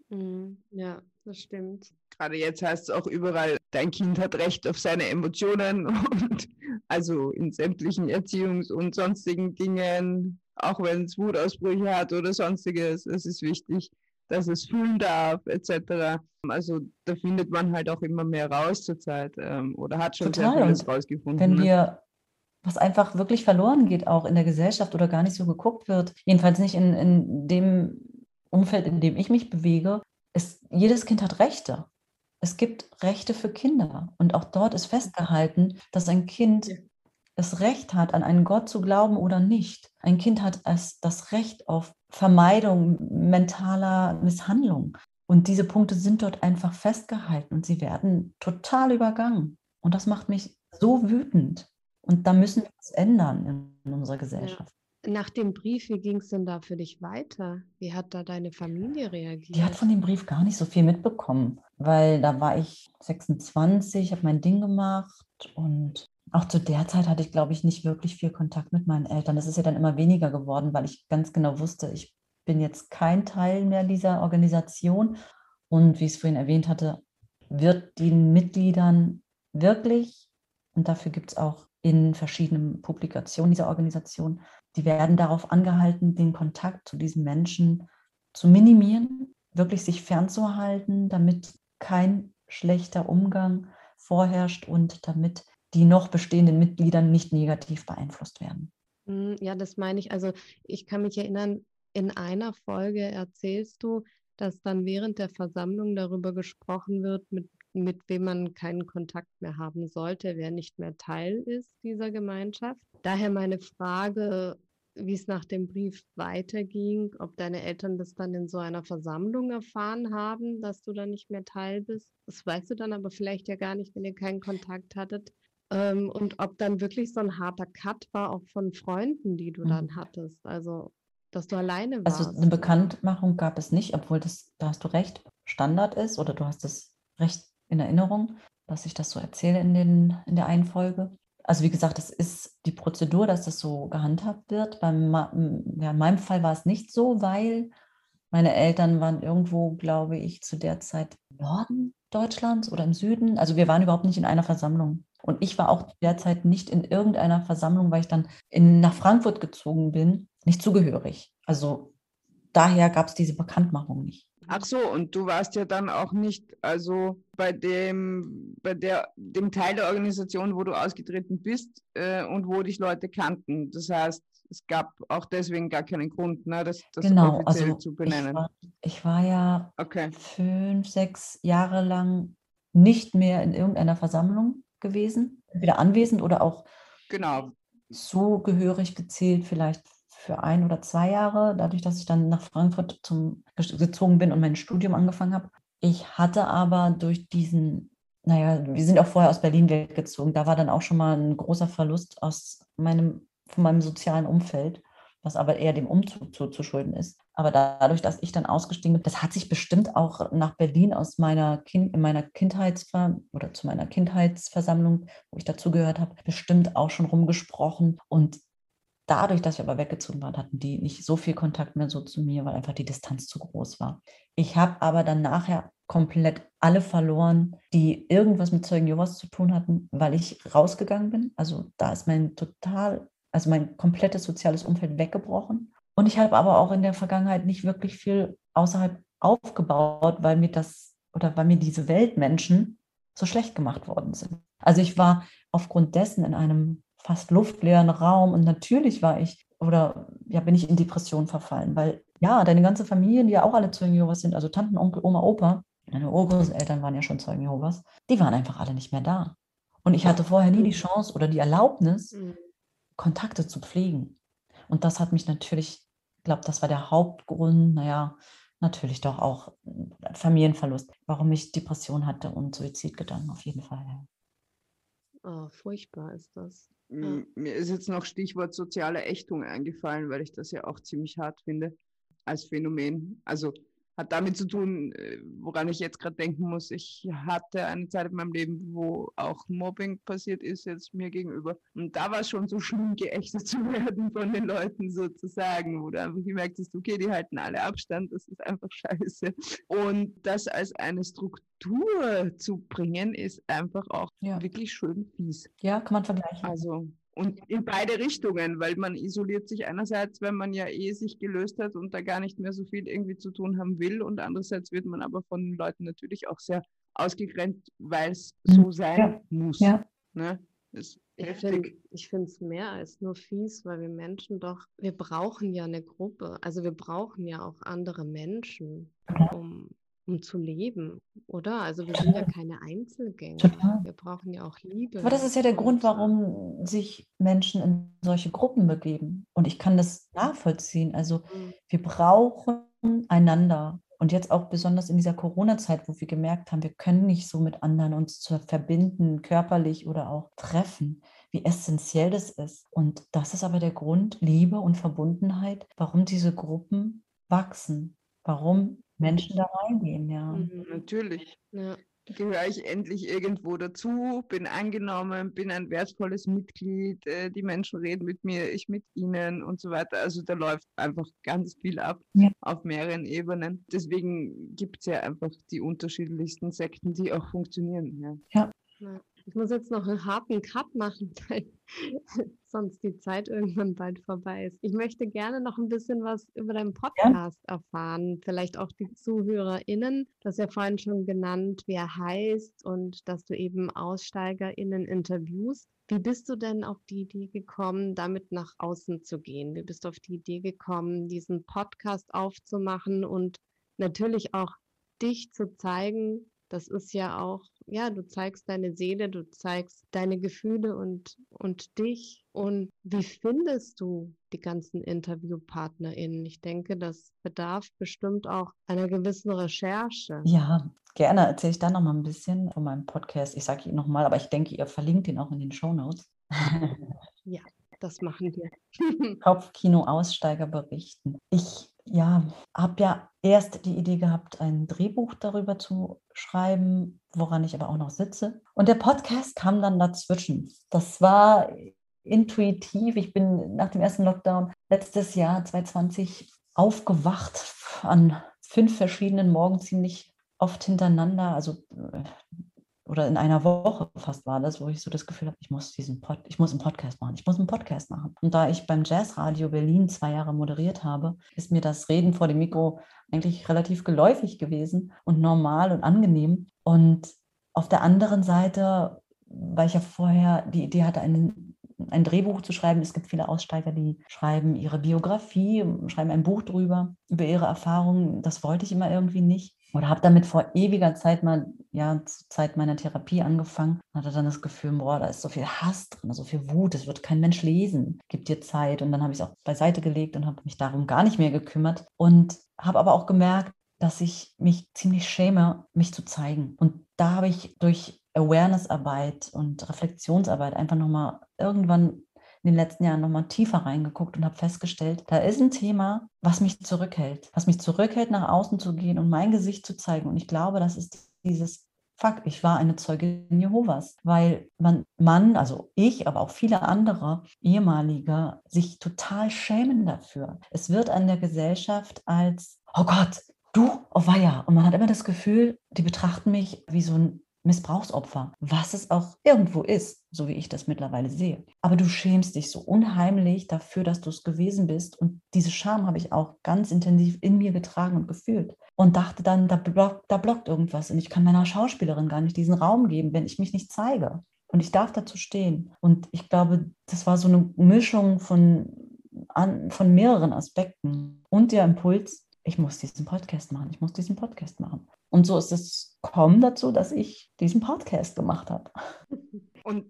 Mhm. Ja, das stimmt. Gerade jetzt heißt es auch überall, dein Kind hat Recht auf seine Emotionen und also in sämtlichen Erziehungs- und sonstigen Dingen, auch wenn es Wutausbrüche hat oder sonstiges, es ist wichtig, dass es fühlen darf, etc. Also da findet man halt auch immer mehr raus zurzeit ähm, oder hat schon Total. sehr vieles rausgefunden. Wenn ne? wir was einfach wirklich verloren geht, auch in der Gesellschaft oder gar nicht so geguckt wird. Jedenfalls nicht in, in dem Umfeld, in dem ich mich bewege. ist, jedes Kind hat Rechte. Es gibt Rechte für Kinder. Und auch dort ist festgehalten, dass ein Kind ja. das Recht hat, an einen Gott zu glauben oder nicht. Ein Kind hat es, das Recht auf Vermeidung mentaler Misshandlung. Und diese Punkte sind dort einfach festgehalten und sie werden total übergangen. Und das macht mich so wütend. Und da müssen wir was ändern in unserer Gesellschaft. Ja. Nach dem Brief, wie ging es denn da für dich weiter? Wie hat da deine Familie reagiert? Die hat von dem Brief gar nicht so viel mitbekommen, weil da war ich 26, habe mein Ding gemacht und auch zu der Zeit hatte ich, glaube ich, nicht wirklich viel Kontakt mit meinen Eltern. Das ist ja dann immer weniger geworden, weil ich ganz genau wusste, ich bin jetzt kein Teil mehr dieser Organisation. Und wie ich es vorhin erwähnt hatte, wird den Mitgliedern wirklich, und dafür gibt es auch in verschiedenen Publikationen dieser Organisation. Die werden darauf angehalten, den Kontakt zu diesen Menschen zu minimieren, wirklich sich fernzuhalten, damit kein schlechter Umgang vorherrscht und damit die noch bestehenden Mitglieder nicht negativ beeinflusst werden. Hm, ja, das meine ich. Also ich kann mich erinnern, in einer Folge erzählst du, dass dann während der Versammlung darüber gesprochen wird, mit mit wem man keinen Kontakt mehr haben sollte, wer nicht mehr Teil ist dieser Gemeinschaft. Daher meine Frage, wie es nach dem Brief weiterging, ob deine Eltern das dann in so einer Versammlung erfahren haben, dass du da nicht mehr Teil bist. Das weißt du dann aber vielleicht ja gar nicht, wenn ihr keinen Kontakt hattet. Ähm, und ob dann wirklich so ein harter Cut war, auch von Freunden, die du mhm. dann hattest. Also, dass du alleine warst. Also eine Bekanntmachung gab es nicht, obwohl das, da hast du recht, Standard ist oder du hast es recht in Erinnerung, dass ich das so erzähle in, den, in der einen Folge. Also wie gesagt, das ist die Prozedur, dass das so gehandhabt wird. Beim, ja, in meinem Fall war es nicht so, weil meine Eltern waren irgendwo, glaube ich, zu der Zeit im Norden Deutschlands oder im Süden. Also wir waren überhaupt nicht in einer Versammlung. Und ich war auch derzeit nicht in irgendeiner Versammlung, weil ich dann in, nach Frankfurt gezogen bin, nicht zugehörig. Also daher gab es diese Bekanntmachung nicht. Ach so, und du warst ja dann auch nicht, also bei dem, bei der, dem Teil der Organisation, wo du ausgetreten bist äh, und wo dich Leute kannten. Das heißt, es gab auch deswegen gar keinen Grund, ne, das, das genau, offiziell also zu benennen. Ich war, ich war ja okay. fünf, sechs Jahre lang nicht mehr in irgendeiner Versammlung gewesen, entweder anwesend oder auch genau. zugehörig gezählt, vielleicht für ein oder zwei Jahre, dadurch, dass ich dann nach Frankfurt zum, gezogen bin und mein Studium angefangen habe. Ich hatte aber durch diesen, naja, wir sind auch vorher aus Berlin weggezogen, da war dann auch schon mal ein großer Verlust aus meinem, von meinem sozialen Umfeld, was aber eher dem Umzug zuzuschulden ist. Aber dadurch, dass ich dann ausgestiegen bin, das hat sich bestimmt auch nach Berlin aus meiner kind, in meiner Kindheitsver oder zu meiner Kindheitsversammlung, wo ich dazugehört habe, bestimmt auch schon rumgesprochen. Und dadurch, dass ich aber weggezogen war, hatten die nicht so viel Kontakt mehr so zu mir, weil einfach die Distanz zu groß war. Ich habe aber dann nachher komplett alle verloren, die irgendwas mit Zeugen Jehovas zu tun hatten, weil ich rausgegangen bin. Also da ist mein total, also mein komplettes soziales Umfeld weggebrochen. Und ich habe aber auch in der Vergangenheit nicht wirklich viel außerhalb aufgebaut, weil mir das oder weil mir diese Weltmenschen so schlecht gemacht worden sind. Also ich war aufgrund dessen in einem fast luftleeren Raum und natürlich war ich oder ja, bin ich in Depression verfallen, weil ja, deine ganze Familie, die ja auch alle Zeugen Jehovas sind, also Tanten, Onkel, Oma, Opa, meine Urgroßeltern waren ja schon Zeugen Jehovas, die waren einfach alle nicht mehr da. Und ich hatte vorher nie die Chance oder die Erlaubnis, mhm. Kontakte zu pflegen. Und das hat mich natürlich, ich glaube, das war der Hauptgrund, naja, natürlich doch auch Familienverlust, warum ich Depression hatte und Suizidgedanken auf jeden Fall. Oh, furchtbar ist das. Ja. Mir ist jetzt noch Stichwort soziale Ächtung eingefallen, weil ich das ja auch ziemlich hart finde als Phänomen. Also hat damit zu tun, äh, woran ich jetzt gerade denken muss. Ich hatte eine Zeit in meinem Leben, wo auch Mobbing passiert ist, jetzt mir gegenüber. Und da war es schon so schlimm, geächtet zu werden von den Leuten sozusagen, wo du einfach gemerkt hast, okay, die halten alle Abstand, das ist einfach scheiße. Und das als eine Struktur zu bringen, ist einfach auch ja. wirklich schön fies. Ja, kann man vergleichen. Also und in beide Richtungen, weil man isoliert sich einerseits, wenn man ja eh sich gelöst hat und da gar nicht mehr so viel irgendwie zu tun haben will. Und andererseits wird man aber von den Leuten natürlich auch sehr ausgegrenzt, weil es mhm. so sein ja. muss. Ja. Ne? ich finde es mehr als nur fies, weil wir Menschen doch, wir brauchen ja eine Gruppe. Also wir brauchen ja auch andere Menschen, um um zu leben, oder? Also wir sind ja keine Einzelgänger. Total. Wir brauchen ja auch Liebe. Aber das ist ja der Grund, warum sich Menschen in solche Gruppen begeben. Und ich kann das nachvollziehen. Also mhm. wir brauchen einander. Und jetzt auch besonders in dieser Corona-Zeit, wo wir gemerkt haben, wir können nicht so mit anderen uns zu verbinden, körperlich oder auch treffen, wie essentiell das ist. Und das ist aber der Grund, Liebe und Verbundenheit, warum diese Gruppen wachsen, warum Menschen da reingehen, ja. Mhm, natürlich. Ja. Gehöre ich endlich irgendwo dazu, bin angenommen, bin ein wertvolles Mitglied, äh, die Menschen reden mit mir, ich mit ihnen und so weiter. Also da läuft einfach ganz viel ab ja. auf mehreren Ebenen. Deswegen gibt es ja einfach die unterschiedlichsten Sekten, die auch funktionieren. Ja. ja. Ich muss jetzt noch einen harten Cut machen, weil sonst die Zeit irgendwann bald vorbei ist. Ich möchte gerne noch ein bisschen was über deinen Podcast ja. erfahren. Vielleicht auch die ZuhörerInnen. Du hast ja vorhin schon genannt, wie er heißt und dass du eben AussteigerInnen interviewst. Wie bist du denn auf die Idee gekommen, damit nach außen zu gehen? Wie bist du auf die Idee gekommen, diesen Podcast aufzumachen und natürlich auch dich zu zeigen, das ist ja auch, ja, du zeigst deine Seele, du zeigst deine Gefühle und, und dich. Und wie findest du die ganzen InterviewpartnerInnen? Ich denke, das bedarf bestimmt auch einer gewissen Recherche. Ja, gerne erzähle ich da noch mal ein bisschen von meinem Podcast. Ich sage ihn nochmal, aber ich denke, ihr verlinkt ihn auch in den Show Notes. ja, das machen wir. Kopfkino-Aussteiger berichten. Ich ja, habe ja erst die Idee gehabt, ein Drehbuch darüber zu schreiben, woran ich aber auch noch sitze. Und der Podcast kam dann dazwischen. Das war intuitiv. Ich bin nach dem ersten Lockdown letztes Jahr 2020 aufgewacht an fünf verschiedenen Morgen ziemlich oft hintereinander, also äh, oder in einer Woche fast war das, wo ich so das Gefühl habe, ich muss diesen Pod, ich muss einen Podcast machen, ich muss einen Podcast machen. Und da ich beim Jazzradio Berlin zwei Jahre moderiert habe, ist mir das Reden vor dem Mikro eigentlich relativ geläufig gewesen und normal und angenehm. Und auf der anderen Seite, weil ich ja vorher die Idee hatte, einen, ein Drehbuch zu schreiben, es gibt viele Aussteiger, die schreiben ihre Biografie, schreiben ein Buch drüber, über ihre Erfahrungen. Das wollte ich immer irgendwie nicht oder habe damit vor ewiger Zeit mal, ja, zur Zeit meiner Therapie angefangen hatte dann das Gefühl, boah, da ist so viel Hass drin, so viel Wut, das wird kein Mensch lesen, gib dir Zeit. Und dann habe ich es auch beiseite gelegt und habe mich darum gar nicht mehr gekümmert und habe aber auch gemerkt, dass ich mich ziemlich schäme, mich zu zeigen. Und da habe ich durch Awareness-Arbeit und Reflexionsarbeit einfach nochmal irgendwann in den letzten Jahren nochmal tiefer reingeguckt und habe festgestellt, da ist ein Thema, was mich zurückhält, was mich zurückhält, nach außen zu gehen und mein Gesicht zu zeigen. Und ich glaube, das ist dieses Fuck, ich war eine Zeugin Jehovas, weil man, man, also ich, aber auch viele andere ehemalige, sich total schämen dafür. Es wird an der Gesellschaft als, oh Gott, du, oh weia. Und man hat immer das Gefühl, die betrachten mich wie so ein Missbrauchsopfer, was es auch irgendwo ist, so wie ich das mittlerweile sehe. Aber du schämst dich so unheimlich dafür, dass du es gewesen bist. Und diese Scham habe ich auch ganz intensiv in mir getragen und gefühlt. Und dachte dann, da, block, da blockt irgendwas. Und ich kann meiner Schauspielerin gar nicht diesen Raum geben, wenn ich mich nicht zeige. Und ich darf dazu stehen. Und ich glaube, das war so eine Mischung von, an, von mehreren Aspekten. Und der Impuls, ich muss diesen Podcast machen, ich muss diesen Podcast machen. Und so ist es kommen dazu, dass ich diesen Podcast gemacht habe. Und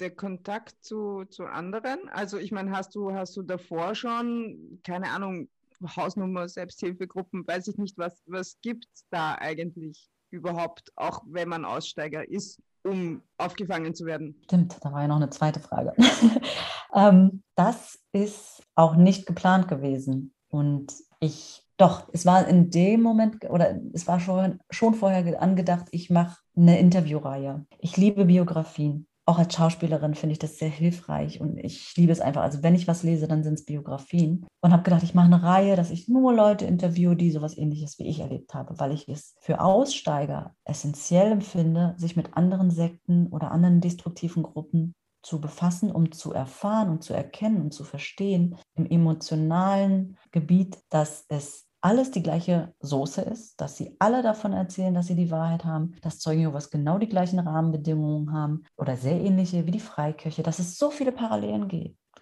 der Kontakt zu, zu anderen, also ich meine, hast du, hast du davor schon, keine Ahnung, Hausnummer, Selbsthilfegruppen, weiß ich nicht, was, was gibt es da eigentlich überhaupt, auch wenn man Aussteiger ist, um aufgefangen zu werden? Stimmt, da war ja noch eine zweite Frage. ähm, das ist auch nicht geplant gewesen. Und ich doch, es war in dem Moment oder es war schon, schon vorher angedacht, ich mache eine Interviewreihe. Ich liebe Biografien. Auch als Schauspielerin finde ich das sehr hilfreich und ich liebe es einfach. Also wenn ich was lese, dann sind es Biografien. Und habe gedacht, ich mache eine Reihe, dass ich nur Leute interviewe, die sowas ähnliches wie ich erlebt habe, weil ich es für Aussteiger essentiell empfinde, sich mit anderen Sekten oder anderen destruktiven Gruppen zu befassen, um zu erfahren und zu erkennen und zu verstehen im emotionalen Gebiet, dass es alles die gleiche Soße ist, dass sie alle davon erzählen, dass sie die Wahrheit haben, dass Zeugen Jehovas genau die gleichen Rahmenbedingungen haben oder sehr ähnliche wie die Freikirche, dass es so viele Parallelen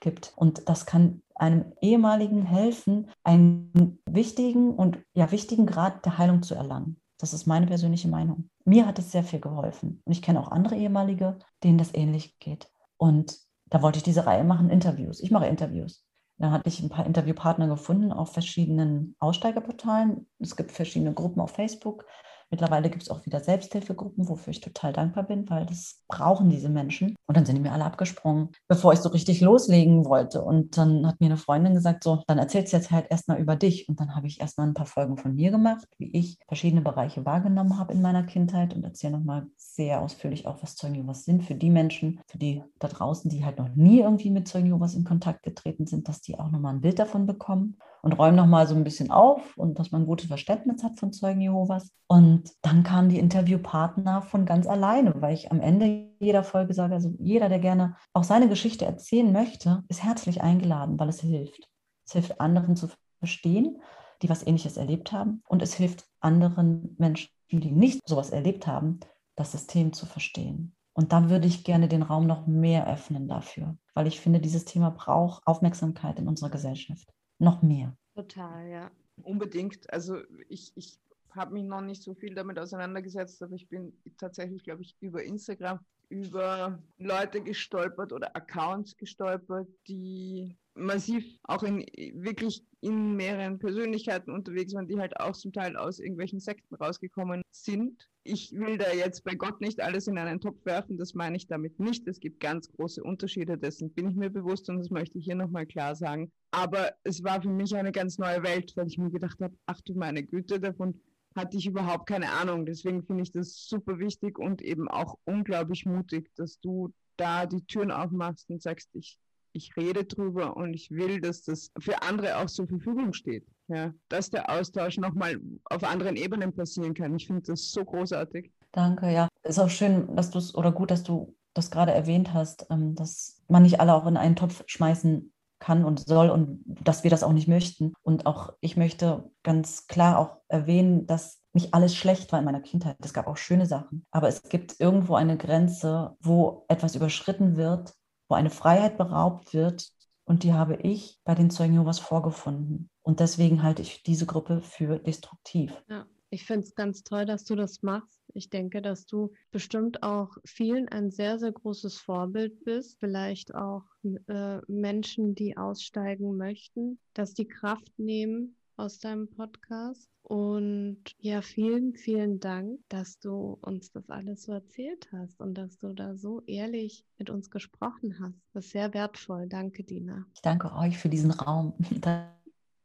gibt. Und das kann einem ehemaligen helfen, einen wichtigen und ja wichtigen Grad der Heilung zu erlangen. Das ist meine persönliche Meinung. Mir hat es sehr viel geholfen. Und ich kenne auch andere ehemalige, denen das ähnlich geht. Und da wollte ich diese Reihe machen, Interviews. Ich mache Interviews. Da hatte ich ein paar Interviewpartner gefunden auf verschiedenen Aussteigerportalen. Es gibt verschiedene Gruppen auf Facebook. Mittlerweile gibt es auch wieder Selbsthilfegruppen, wofür ich total dankbar bin, weil das brauchen diese Menschen. Und dann sind die mir alle abgesprungen, bevor ich so richtig loslegen wollte. Und dann hat mir eine Freundin gesagt, so, dann erzählst du jetzt halt erstmal über dich. Und dann habe ich erstmal ein paar Folgen von mir gemacht, wie ich verschiedene Bereiche wahrgenommen habe in meiner Kindheit und erzähle nochmal sehr ausführlich auch, was Zeugen Jehovas sind für die Menschen, für die da draußen, die halt noch nie irgendwie mit Zeugen Jehovas in Kontakt getreten sind, dass die auch nochmal ein Bild davon bekommen und räume nochmal so ein bisschen auf und dass man ein gutes Verständnis hat von Zeugen Jehovas. Und dann kamen die Interviewpartner von ganz alleine, weil ich am Ende jeder Folge sage, also jeder, der gerne auch seine Geschichte erzählen möchte, ist herzlich eingeladen, weil es hilft. Es hilft anderen zu verstehen, die was Ähnliches erlebt haben. Und es hilft anderen Menschen, die nicht sowas erlebt haben, das System zu verstehen. Und dann würde ich gerne den Raum noch mehr öffnen dafür, weil ich finde, dieses Thema braucht Aufmerksamkeit in unserer Gesellschaft noch mehr. Total, ja. Unbedingt. Also ich, ich habe mich noch nicht so viel damit auseinandergesetzt, aber ich bin tatsächlich, glaube ich, über Instagram über Leute gestolpert oder Accounts gestolpert, die massiv auch in wirklich in mehreren Persönlichkeiten unterwegs waren, die halt auch zum Teil aus irgendwelchen Sekten rausgekommen sind. Ich will da jetzt bei Gott nicht alles in einen Topf werfen, das meine ich damit nicht. Es gibt ganz große Unterschiede, dessen bin ich mir bewusst und das möchte ich hier nochmal klar sagen. Aber es war für mich eine ganz neue Welt, weil ich mir gedacht habe, ach du meine Güte, davon hatte ich überhaupt keine Ahnung. Deswegen finde ich das super wichtig und eben auch unglaublich mutig, dass du da die Türen aufmachst und sagst, ich, ich rede drüber und ich will, dass das für andere auch zur Verfügung steht. Ja, dass der Austausch nochmal auf anderen Ebenen passieren kann. Ich finde das so großartig. Danke, ja. Ist auch schön, dass du es, oder gut, dass du das gerade erwähnt hast, ähm, dass man nicht alle auch in einen Topf schmeißen kann und soll und dass wir das auch nicht möchten. Und auch ich möchte ganz klar auch erwähnen, dass nicht alles schlecht war in meiner Kindheit. Es gab auch schöne Sachen. Aber es gibt irgendwo eine Grenze, wo etwas überschritten wird, wo eine Freiheit beraubt wird. Und die habe ich bei den Zeugen Jehovas vorgefunden. Und deswegen halte ich diese Gruppe für destruktiv. Ja. Ich finde es ganz toll, dass du das machst. Ich denke, dass du bestimmt auch vielen ein sehr, sehr großes Vorbild bist. Vielleicht auch äh, Menschen, die aussteigen möchten, dass die Kraft nehmen, aus deinem Podcast. Und ja, vielen, vielen Dank, dass du uns das alles so erzählt hast und dass du da so ehrlich mit uns gesprochen hast. Das ist sehr wertvoll. Danke, Dina. Ich danke euch für diesen Raum,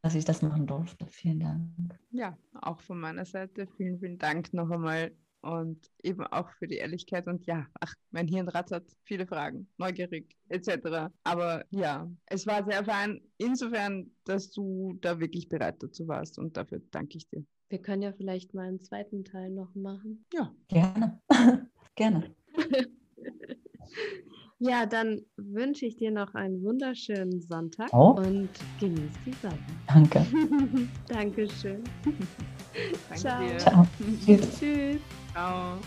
dass ich das machen durfte. Vielen Dank. Ja, auch von meiner Seite vielen, vielen Dank noch einmal und eben auch für die Ehrlichkeit. Und ja, ach, mein Hirn rattert, viele Fragen, neugierig etc. Aber ja, es war sehr fein, insofern, dass du da wirklich bereit dazu warst und dafür danke ich dir. Wir können ja vielleicht mal einen zweiten Teil noch machen. Ja. Gerne. Gerne. Ja, dann wünsche ich dir noch einen wunderschönen Sonntag oh. und genieß die Sonne. Danke. Dankeschön. Danke Ciao. Dir. Ciao. Tschüss. Ciao.